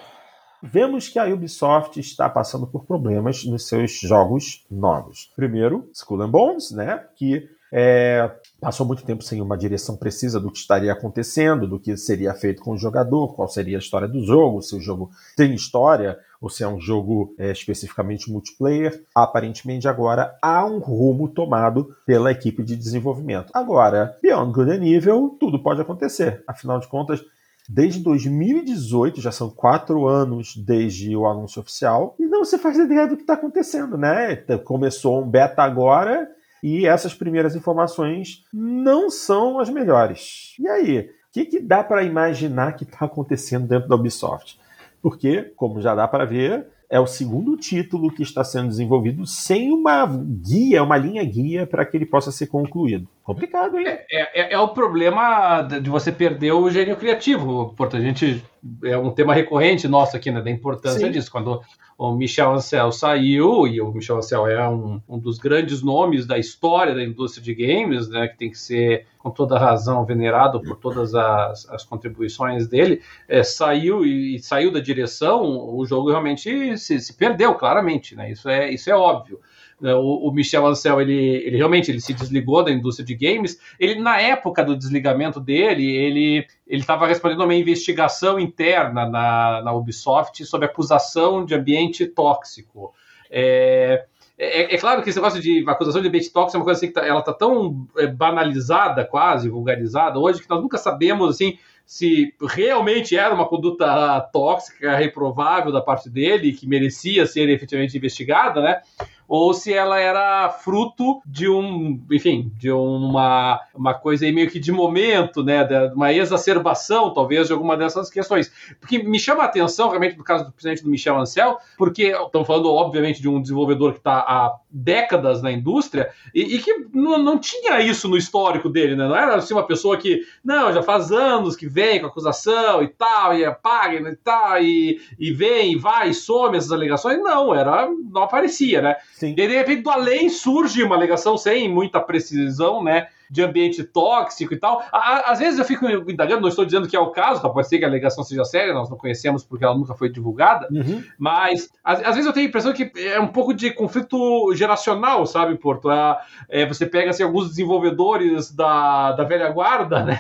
vemos que a Ubisoft está passando por problemas nos seus jogos novos. Primeiro, Skull and Bones, né, que é, passou muito tempo sem uma direção precisa do que estaria acontecendo, do que seria feito com o jogador, qual seria a história do jogo, se o jogo tem história ou se é um jogo é, especificamente multiplayer. Aparentemente agora há um rumo tomado pela equipe de desenvolvimento. Agora, Beyond Good and Evil, tudo pode acontecer. Afinal de contas, desde 2018, já são quatro anos desde o anúncio oficial, e não se faz ideia do que está acontecendo, né? Começou um beta agora e essas primeiras informações não são as melhores. E aí, o que, que dá para imaginar que está acontecendo dentro da Ubisoft? Porque, como já dá para ver, é o segundo título que está sendo desenvolvido sem uma guia, uma linha guia para que ele possa ser concluído. Complicado, hein? É, é, é, o problema de você perder o gênio criativo. Portanto, a gente é um tema recorrente nosso aqui, né, da importância Sim. disso. Quando o Michel Ancel saiu, e o Michel Ancel é um, um, dos grandes nomes da história da indústria de games, né, que tem que ser, com toda razão, venerado por todas as, as contribuições dele, é, saiu e, e, saiu da direção, o jogo realmente se, se perdeu, claramente, né, isso, é, isso é óbvio. Né, o, Michel Ancel, ele, ele realmente ele se desligou da indústria de games. Ele, na época do desligamento dele, ele estava respondendo a uma investigação interna na, na Ubisoft sobre acusação de ambiente tóxico. É, é, é, claro que esse negócio de acusação de ambiente tóxico é uma coisa assim que tá, ela está tão é, banalizada, quase vulgarizada hoje, que nós nunca sabemos assim se realmente era uma conduta tóxica, reprovável da parte dele, que merecia ser efetivamente investigada, né? Ou se ela era fruto de um, enfim, de uma, uma coisa meio que de momento, né, de uma exacerbação, talvez, de alguma dessas questões. Porque me chama a atenção, realmente, no caso do presidente do Michel Ancel, porque estamos falando, obviamente, de um desenvolvedor que está há décadas na indústria e, e que não, não, tinha isso no histórico dele, né? Não era assim uma pessoa que, não, já faz anos que vem com acusação e tal, e apaga e tal, e, e vem, e vai, e some essas alegações. Não, era, não aparecia, né? Sim. E de repente do além surge uma alegação sem muita precisão, né? De ambiente tóxico e tal. Às vezes eu fico indagando, não estou dizendo que é o caso, tá? pode ser que a alegação seja séria, nós não conhecemos porque ela nunca foi divulgada, uhum. mas às, às, vezes eu tenho a impressão que é um pouco de conflito geracional, sabe, Porto? É, é, você pega assim, alguns desenvolvedores da, da velha guarda, né?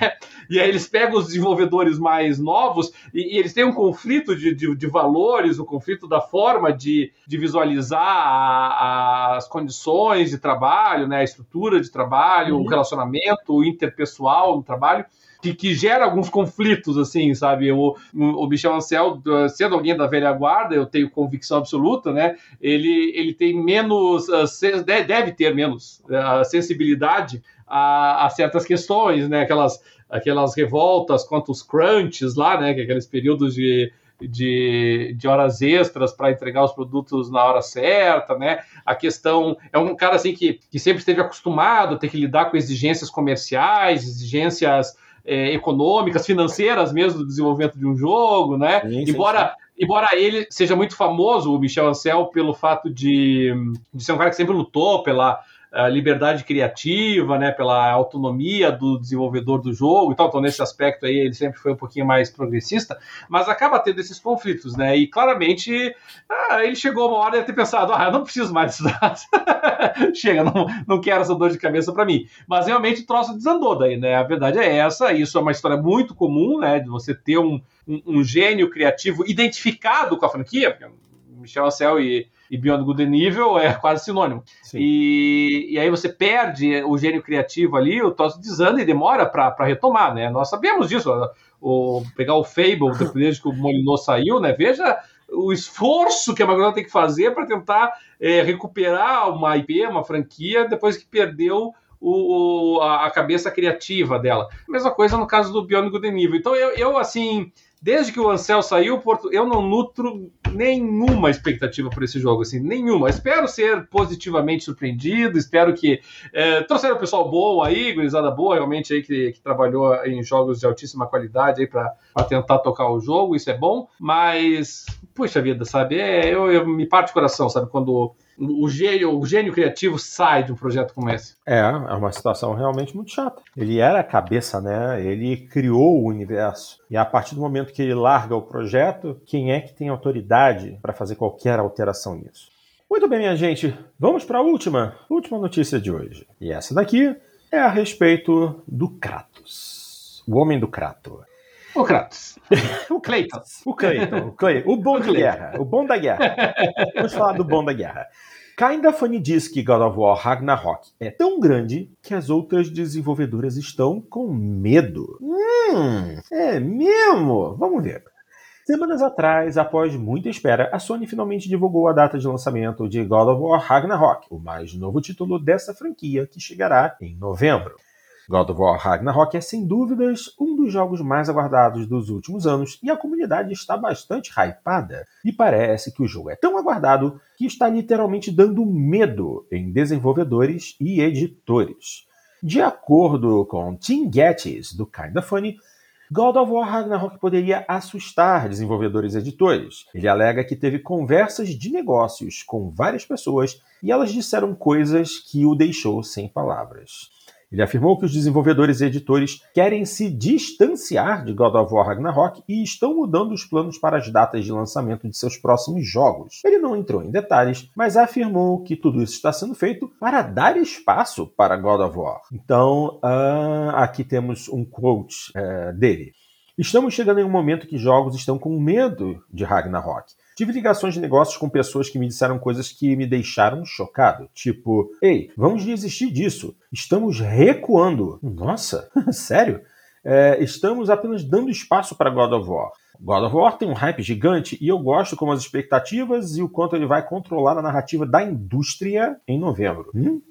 E aí eles pegam os desenvolvedores mais novos e, e eles têm um conflito de, de, de, valores, um conflito da forma de, de visualizar a, a, as condições de trabalho, né? A estrutura de trabalho, uhum. o relacionamento relacionamento interpessoal no trabalho, que, que, gera alguns conflitos, assim, sabe? O, o Michel Ancel, sendo alguém da velha guarda, eu tenho convicção absoluta, né? Ele, ele tem menos, ah, deve ter menos uh, sensibilidade a, a, certas questões, né? Aquelas, aquelas revoltas contra os crunches lá, né? É aqueles períodos de de, de horas extras para entregar os produtos na hora certa, né? A questão é um cara assim que, que sempre esteve acostumado a ter que lidar com exigências comerciais, exigências é, econômicas, financeiras mesmo do desenvolvimento de um jogo, né? Sim, embora sim. Embora ele seja muito famoso, o Michel Ancel, pelo fato de, de ser um cara que sempre lutou pela, liberdade criativa, né, pela autonomia do desenvolvedor do jogo e tal. Então, nesse aspecto aí, ele sempre foi um pouquinho mais progressista, mas acaba tendo esses conflitos, né? E claramente ah, ele chegou uma hora de ter pensado: ah, eu não preciso mais disso. Chega, não, não quero essa dor de cabeça para mim. Mas realmente o troço desandou daí, né? A verdade é essa, isso é uma história muito comum, né? De você ter um, um, um gênio criativo identificado com a franquia, porque Michel Ancel e e Beyond Good and Evil é quase sinônimo. E, e aí você perde o gênio criativo ali, o troço desanda e demora para retomar, né? Nós sabemos disso. O, pegar o Fable, depois que o Molinô saiu, né? Veja o esforço que a Microsoft tem que fazer para tentar é, recuperar uma IP, uma franquia, depois que perdeu o, a, a, cabeça criativa dela. Mesma coisa no caso do Beyond Good Evil. Então eu, eu assim, desde que o Ansel saiu, eu não nutro nenhuma expectativa por esse jogo, assim, nenhuma. Espero ser positivamente surpreendido, espero que é, trouxeram o pessoal bom aí, gurizada boa, realmente aí que, que trabalhou em jogos de altíssima qualidade aí para tentar tocar o jogo, isso é bom, mas, puxa vida, sabe, é, eu, eu me parte o coração, sabe, quando o gênio, o gênio criativo sai de um projeto como esse. É, é uma situação realmente muito chata. Ele era a cabeça, né? Ele criou o universo. E a partir do momento que ele larga o projeto, quem é que tem autoridade para fazer qualquer alteração nisso? Muito bem, minha gente, vamos para a última, última notícia de hoje. E essa daqui é a respeito do Kratos. O homem do Kratos. O Kratos. o Clayton. O Clayton. O, Clayton. o bom da guerra. O bom da guerra. Vamos falar do bom da guerra. Kinda Funny diz que God of War Ragnarok é tão grande que as outras desenvolvedoras estão com medo. Hum, é mesmo? Vamos ver. Semanas atrás, após muita espera, a Sony finalmente divulgou a data de lançamento de God of War Ragnarok, o mais novo título dessa franquia que chegará em novembro. God of War Ragnarok é sem dúvidas um dos jogos mais aguardados dos últimos anos e a comunidade está bastante hypada. E parece que o jogo é tão aguardado que está literalmente dando medo em desenvolvedores e editores. De acordo com Tim Gettis, do Kinda Funny, God of War Ragnarok poderia assustar desenvolvedores e editores. Ele alega que teve conversas de negócios com várias pessoas e elas disseram coisas que o deixou sem palavras. Ele afirmou que os desenvolvedores e editores querem se distanciar de God of War Ragnarok e estão mudando os planos para as datas de lançamento de seus próximos jogos. Ele não entrou em detalhes, mas afirmou que tudo isso está sendo feito para dar espaço para God of War. Então, uh, aqui temos um quote uh, dele. Estamos chegando em um momento que jogos estão com medo de Ragnarok. Tive ligações de negócios com pessoas que me disseram coisas que me deixaram chocado. Tipo, ei, vamos desistir disso. Estamos recuando. Nossa, sério? É, estamos apenas dando espaço para God of War. God of War tem um hype gigante e eu gosto como as expectativas e o quanto ele vai controlar a narrativa da indústria em novembro. Hum?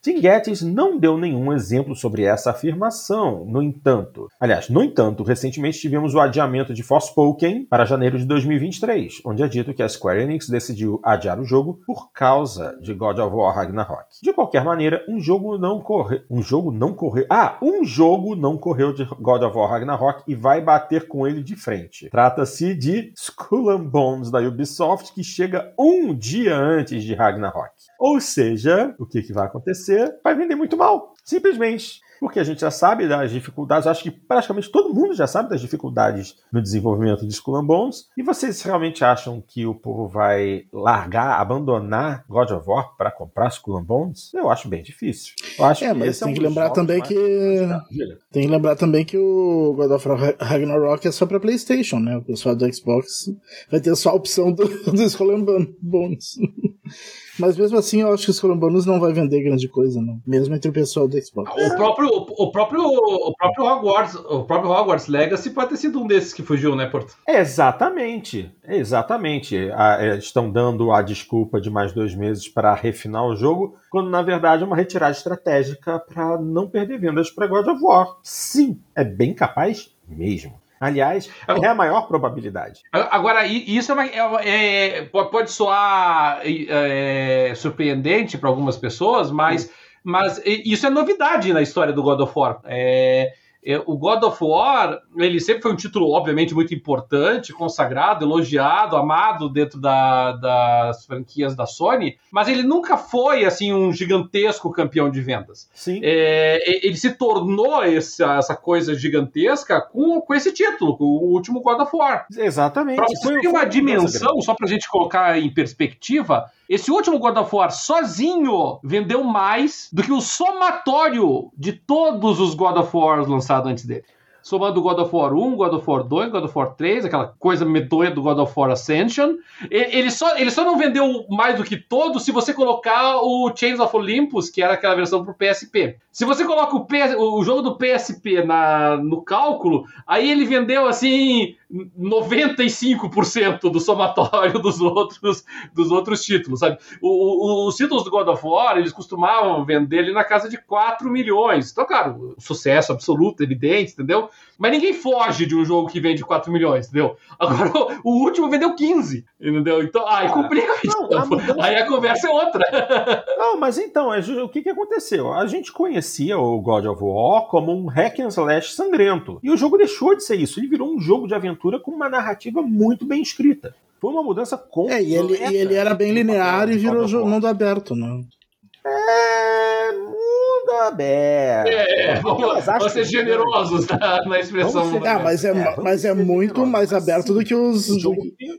Tim Gettys não deu nenhum exemplo sobre essa afirmação, no entanto. Aliás, no entanto, recentemente tivemos o adiamento de Forspoken para janeiro de 2023, onde é dito que a Square Enix decidiu adiar o jogo por causa de God of War Ragnarok. De qualquer maneira, um jogo não correu. Um jogo não correu. Ah, um jogo não correu de God of War Ragnarok e vai bater com ele de frente. Trata-se de Skull and Bones da Ubisoft, que chega um dia antes de Ragnarok. Ou seja, o que, que vai acontecer? Vai vender muito mal. Simplesmente. Porque a gente já sabe das dificuldades, acho que praticamente todo mundo já sabe das dificuldades no desenvolvimento de Skull and Bones. E vocês realmente acham que o povo vai largar, abandonar God of War para comprar Skull and Bones? Eu acho bem difícil. Eu acho é, mas tem é um que lembrar também que tem que lembrar também que o God of War Ragnarok é só para PlayStation, né? O pessoal do Xbox vai ter só a opção do, do Skull and Bones. Mas mesmo assim, eu acho que os colombanos não vai vender grande coisa, não. Mesmo entre o pessoal do Xbox. O próprio, o próprio, o próprio Hogwarts, o próprio Hogwarts Legacy pode ter sido um desses que fugiu, né, Porto? Exatamente, exatamente. É, estão dando a desculpa de mais dois meses para refinar o jogo, quando na verdade é uma retirada estratégica para não perder vendas para God of War. Sim, é bem capaz mesmo. Aliás, é a maior probabilidade. Agora, isso é, uma, é, é pode soar é, surpreendente para algumas pessoas, mas, mas isso é novidade na história do God of War. É, é, o God of War, ele sempre foi um título, obviamente, muito importante, consagrado, elogiado, amado dentro da, das franquias da Sony, mas ele nunca foi, assim, um gigantesco campeão de vendas. Sim. É, ele se tornou essa, essa coisa gigantesca com, com esse título, com o último God of War. Exatamente. Para você ter uma dimensão, só para a gente colocar em perspectiva, esse último God of War sozinho vendeu mais do que o somatório de todos os God of Wars lançados antes dele somando God of War 1, God of War 2, God of War 3, aquela coisa medonha do God of War Ascension. Ele só, ele só não vendeu mais do que todos se você colocar o Chains of Olympus, que era aquela versão pro PSP. Se você coloca o, PS, o jogo do PSP na, no cálculo, aí ele vendeu assim 95% do somatório dos outros, dos outros títulos, sabe? O, o, os títulos do God of War, eles costumavam vender ali na casa de 4 milhões. Então, claro, sucesso absoluto, evidente, entendeu? Mas ninguém foge de um jogo que vende 4 milhões, entendeu? Agora, o, último vendeu 15, entendeu? Então, aí complica. Não, então. Aí a conversa é outra. Não, mas então, é o que, que aconteceu? A gente conhecia o God of War como um hack and slash sangrento. E o jogo deixou de ser isso. Ele virou um jogo de aventura com uma narrativa muito bem escrita. Foi uma mudança completa. É, e ele, e ele era bem linear e virou mundo aberto, né? É, aberto. É, vamos, vamos ser generosos na, na expressão. Ser, ah, mas é, é mas é muito mais aberto do que os, do,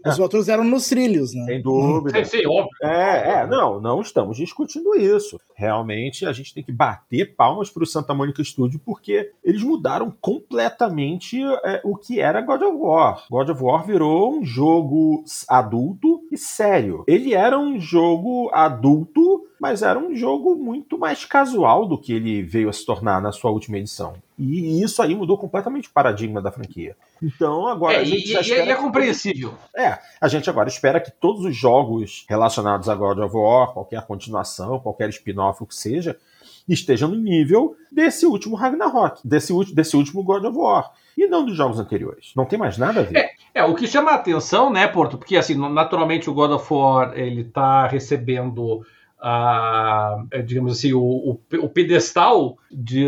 os outros eram nos trilhos, né? Sem dúvida. Sim, óbvio. É, é, não, não estamos discutindo isso. Realmente a gente tem que bater palmas para o Santa Mônica Studio porque eles mudaram completamente é, o que era God of War. God of War virou um jogo adulto e sério. Ele era um jogo adulto mas era um jogo muito mais casual do que ele veio a se tornar na sua última edição. E isso aí mudou completamente o paradigma da franquia. Então agora é, a gente e, já espera. E é compreensível. É, a gente agora espera que todos os jogos relacionados a God of War, qualquer continuação, qualquer spin-off, o que seja, estejam no nível desse último Ragnarok, desse, desse último God of War e não dos jogos anteriores. Não tem mais nada a ver. É, é, o que chama a atenção, né, Porto? Porque assim, naturalmente o God of War ele tá recebendo a, é, digamos assim, o, o, o pedestal de,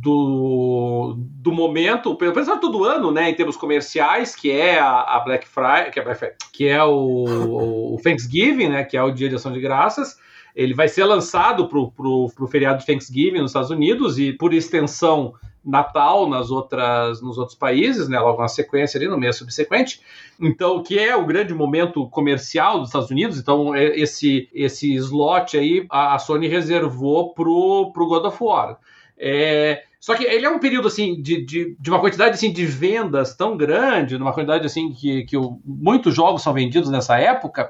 do, do momento, o pedestal todo ano, né, em termos comerciais, que é a, a Black Friday, que é, que é o, o, Thanksgiving, né, que é o Dia de Ação de Graças. Ele vai ser lançado para o feriado de Thanksgiving nos Estados Unidos e, por extensão, Natal nas outras, nos outros países, né, logo na sequência ali, no mês subsequente. Então, que é o grande momento comercial dos Estados Unidos. Então, é, esse, esse slot aí a, Sony reservou pro, pro God of War. É, só que ele é um período assim de, de, de, uma quantidade assim, de vendas tão grande, numa quantidade assim que, que o, muitos jogos são vendidos nessa época,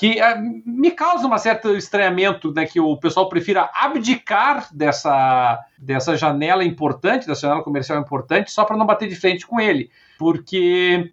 que uh, me causa um certo estranhamento, né, que o pessoal prefira abdicar dessa, dessa janela importante, dessa janela comercial importante, só para não bater de frente com ele. Porque,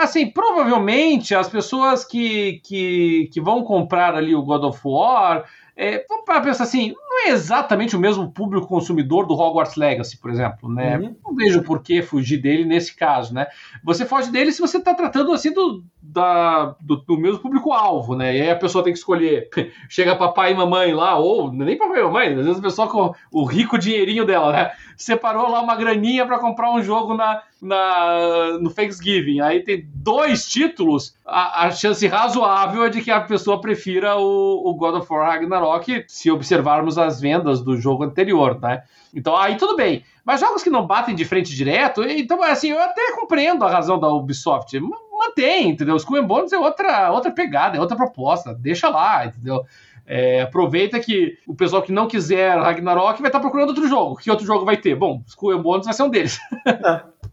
assim, provavelmente as pessoas que, que, que vão comprar ali o God of War é, para pensar assim, não é exatamente o mesmo público consumidor do Hogwarts Legacy, por exemplo, né? Uhum. Não vejo por que fugir dele nesse caso, né? Você foge dele se você está tratando assim do, da, do, do mesmo público-alvo, né? E aí a pessoa tem que escolher. Chega papai e mamãe lá, ou nem papai e mamãe, às vezes a pessoa com o rico dinheirinho dela, né? Separou lá uma graninha para comprar um jogo na, na, no Thanksgiving. Aí tem dois títulos, a, a, chance razoável é de que a pessoa prefira o, o God of War Ragnarok, se observarmos as vendas do jogo anterior, né? Então aí tudo bem. Mas jogos que não batem de frente direto, então assim, eu até compreendo a razão da Ubisoft. Mantém, entendeu? Os Coen Bones é outra, outra pegada, é outra proposta. Deixa lá, entendeu? É, aproveita que o pessoal que não quiser Ragnarok vai estar procurando outro jogo. Que outro jogo vai ter? Bom, Skull Bones vai ser um deles.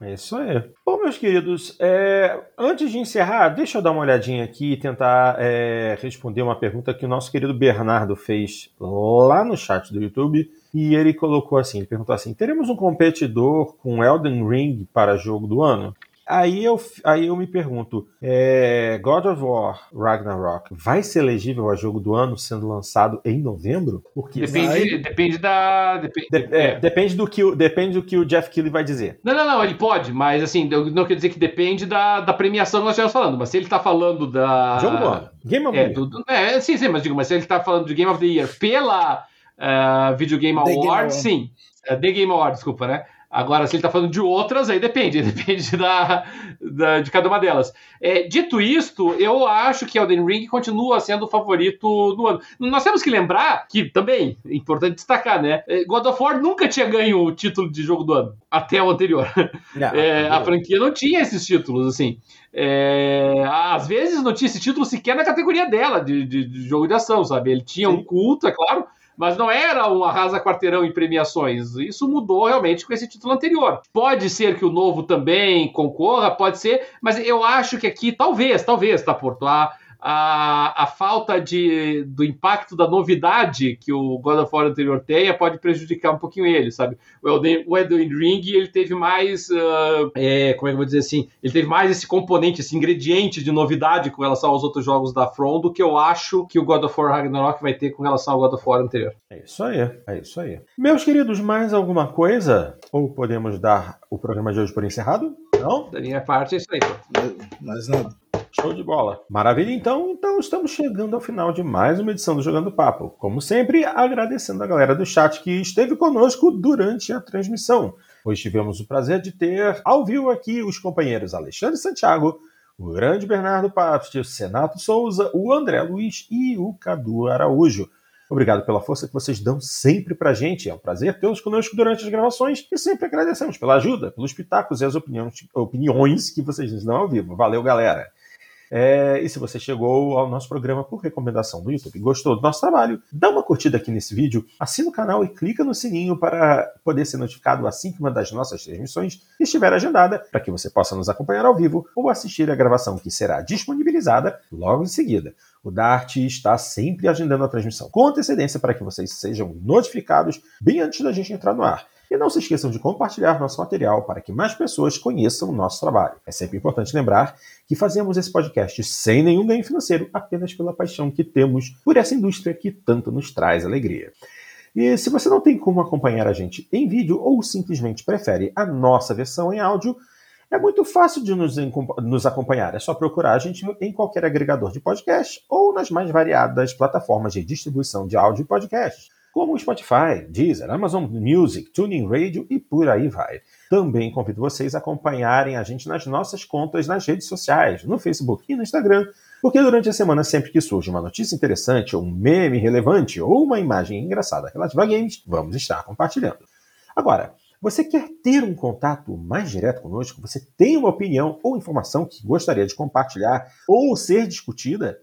É, é isso aí. Bom, meus queridos, é, antes de encerrar, deixa eu dar uma olhadinha aqui e tentar é, responder uma pergunta que o nosso querido Bernardo fez lá no chat do YouTube. E ele colocou assim: ele perguntou assim: teremos um competidor com Elden Ring para jogo do ano? Aí eu, aí eu me pergunto, é, God of War Ragnarok vai ser elegível a jogo do ano sendo lançado em novembro? Porque depende, vai... depende da depende, de, é, depende do que o, depende do que o Jeff Keighley vai dizer. Não, não, não, ele pode, mas assim, não quer dizer que depende da, da premiação que nós estamos falando, mas se ele está falando da jogo do ano, Game of é, the Year. Do, é, sim, sim, mas digo, mas se ele está falando de Game of the Year pela uh, Video Game Award, sim, uh, The Game Award, desculpa, né? Agora, se ele está falando de outras, aí depende, depende da, da, de cada uma delas. É, dito isto, eu acho que Elden Ring continua sendo o favorito do ano. Nós temos que lembrar que, também, é importante destacar, né? É, God of War nunca tinha ganho o título de jogo do ano, até o anterior. Não, é, a franquia não tinha esses títulos, assim. É, às vezes não tinha esse título sequer na categoria dela, de, de, de jogo de ação, sabe? Ele tinha Sim. um culto, é claro, mas não era um arrasa quarteirão em premiações. Isso mudou realmente com esse título anterior. Pode ser que o novo também concorra, pode ser, mas eu acho que aqui, talvez, talvez, tá, Porto, a, a, a falta de, do impacto da novidade que o God of War anterior tenha pode prejudicar um pouquinho ele, sabe? O Elden, o Elden Ring, ele teve mais, uh, é, como é que eu vou dizer assim, ele teve mais esse componente, esse ingrediente de novidade com relação aos outros jogos da From do que eu acho que o God of War Ragnarok vai ter com relação ao God of War anterior. É isso aí, é isso aí. Meus queridos, mais alguma coisa? Ou podemos dar o programa de hoje por encerrado? Não? Da minha parte é isso aí. Mais nada. Show de bola. Maravilha, então. Então estamos chegando ao final de mais uma edição do Jogando Papo. Como sempre, agradecendo a galera do chat que esteve conosco durante a transmissão. Hoje tivemos o prazer de ter ao vivo aqui os companheiros Alexandre Santiago, o grande Bernardo Papst, o Senato Souza, o André Luiz e o Cadu Araújo. Obrigado pela força que vocês dão sempre pra gente. É um prazer tê-los conosco durante as gravações e sempre agradecemos pela ajuda, pelos pitacos e as opiniões, opiniões que vocês nos dão ao vivo. Valeu, galera! É, e se você chegou ao nosso programa por recomendação do YouTube, gostou do nosso trabalho, dá uma curtida aqui nesse vídeo, assina o canal e clica no sininho para poder ser notificado assim que uma das nossas transmissões estiver agendada, para que você possa nos acompanhar ao vivo ou assistir a gravação que será disponibilizada logo em seguida. O Dart está sempre agendando a transmissão com antecedência para que vocês sejam notificados bem antes da gente entrar no ar. E não se esqueçam de compartilhar nosso material para que mais pessoas conheçam o nosso trabalho. É sempre importante lembrar que fazemos esse podcast sem nenhum ganho financeiro, apenas pela paixão que temos por essa indústria que tanto nos traz alegria. E se você não tem como acompanhar a gente em vídeo ou simplesmente prefere a nossa versão em áudio, é muito fácil de nos, nos, acompanhar. É só procurar a gente em qualquer agregador de podcast ou nas mais variadas plataformas de distribuição de áudio e podcasts como o Spotify, Deezer, Amazon Music, Tuning Radio e por aí vai. Também convido vocês a acompanharem a gente nas nossas contas nas redes sociais, no Facebook e no Instagram, porque durante a semana, sempre que surge uma notícia interessante, um meme relevante ou uma imagem engraçada relativa a games, vamos estar compartilhando. Agora, você quer ter um contato mais direto conosco? Você tem uma opinião ou informação que gostaria de compartilhar ou ser discutida?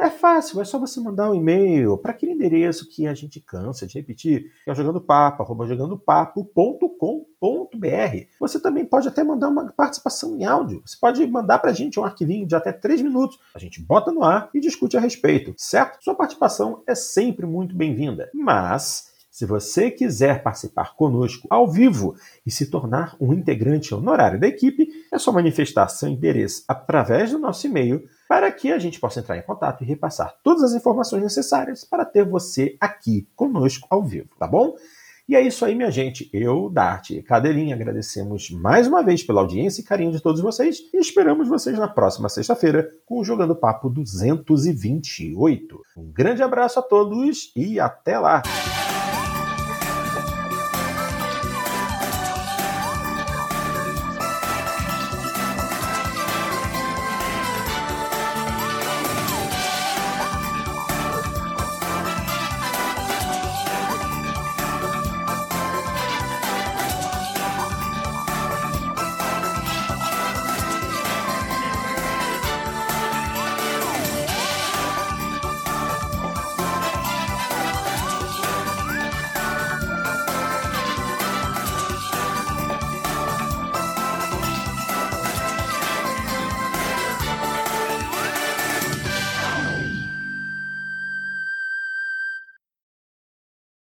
É fácil, é só você mandar um e-mail para aquele endereço que a gente cansa de repetir, que é jogandopapo.com.br. Você também pode até mandar uma participação em áudio. Você pode mandar para a gente um arquivinho de até 3 minutos. A gente bota no ar e discute a respeito, certo? Sua participação é sempre muito bem-vinda. Mas se você quiser participar conosco ao vivo e se tornar um integrante honorário da equipe, é só manifestar seu endereço através do nosso e-mail para que a gente possa entrar em contato e repassar todas as informações necessárias para ter você aqui conosco ao vivo, tá bom? E é isso aí, minha gente. Eu, Dart e Cadelinha agradecemos mais uma vez pela audiência e carinho de todos vocês e esperamos vocês na próxima sexta-feira com o Jogando Papo 228. Um grande abraço a todos e até lá!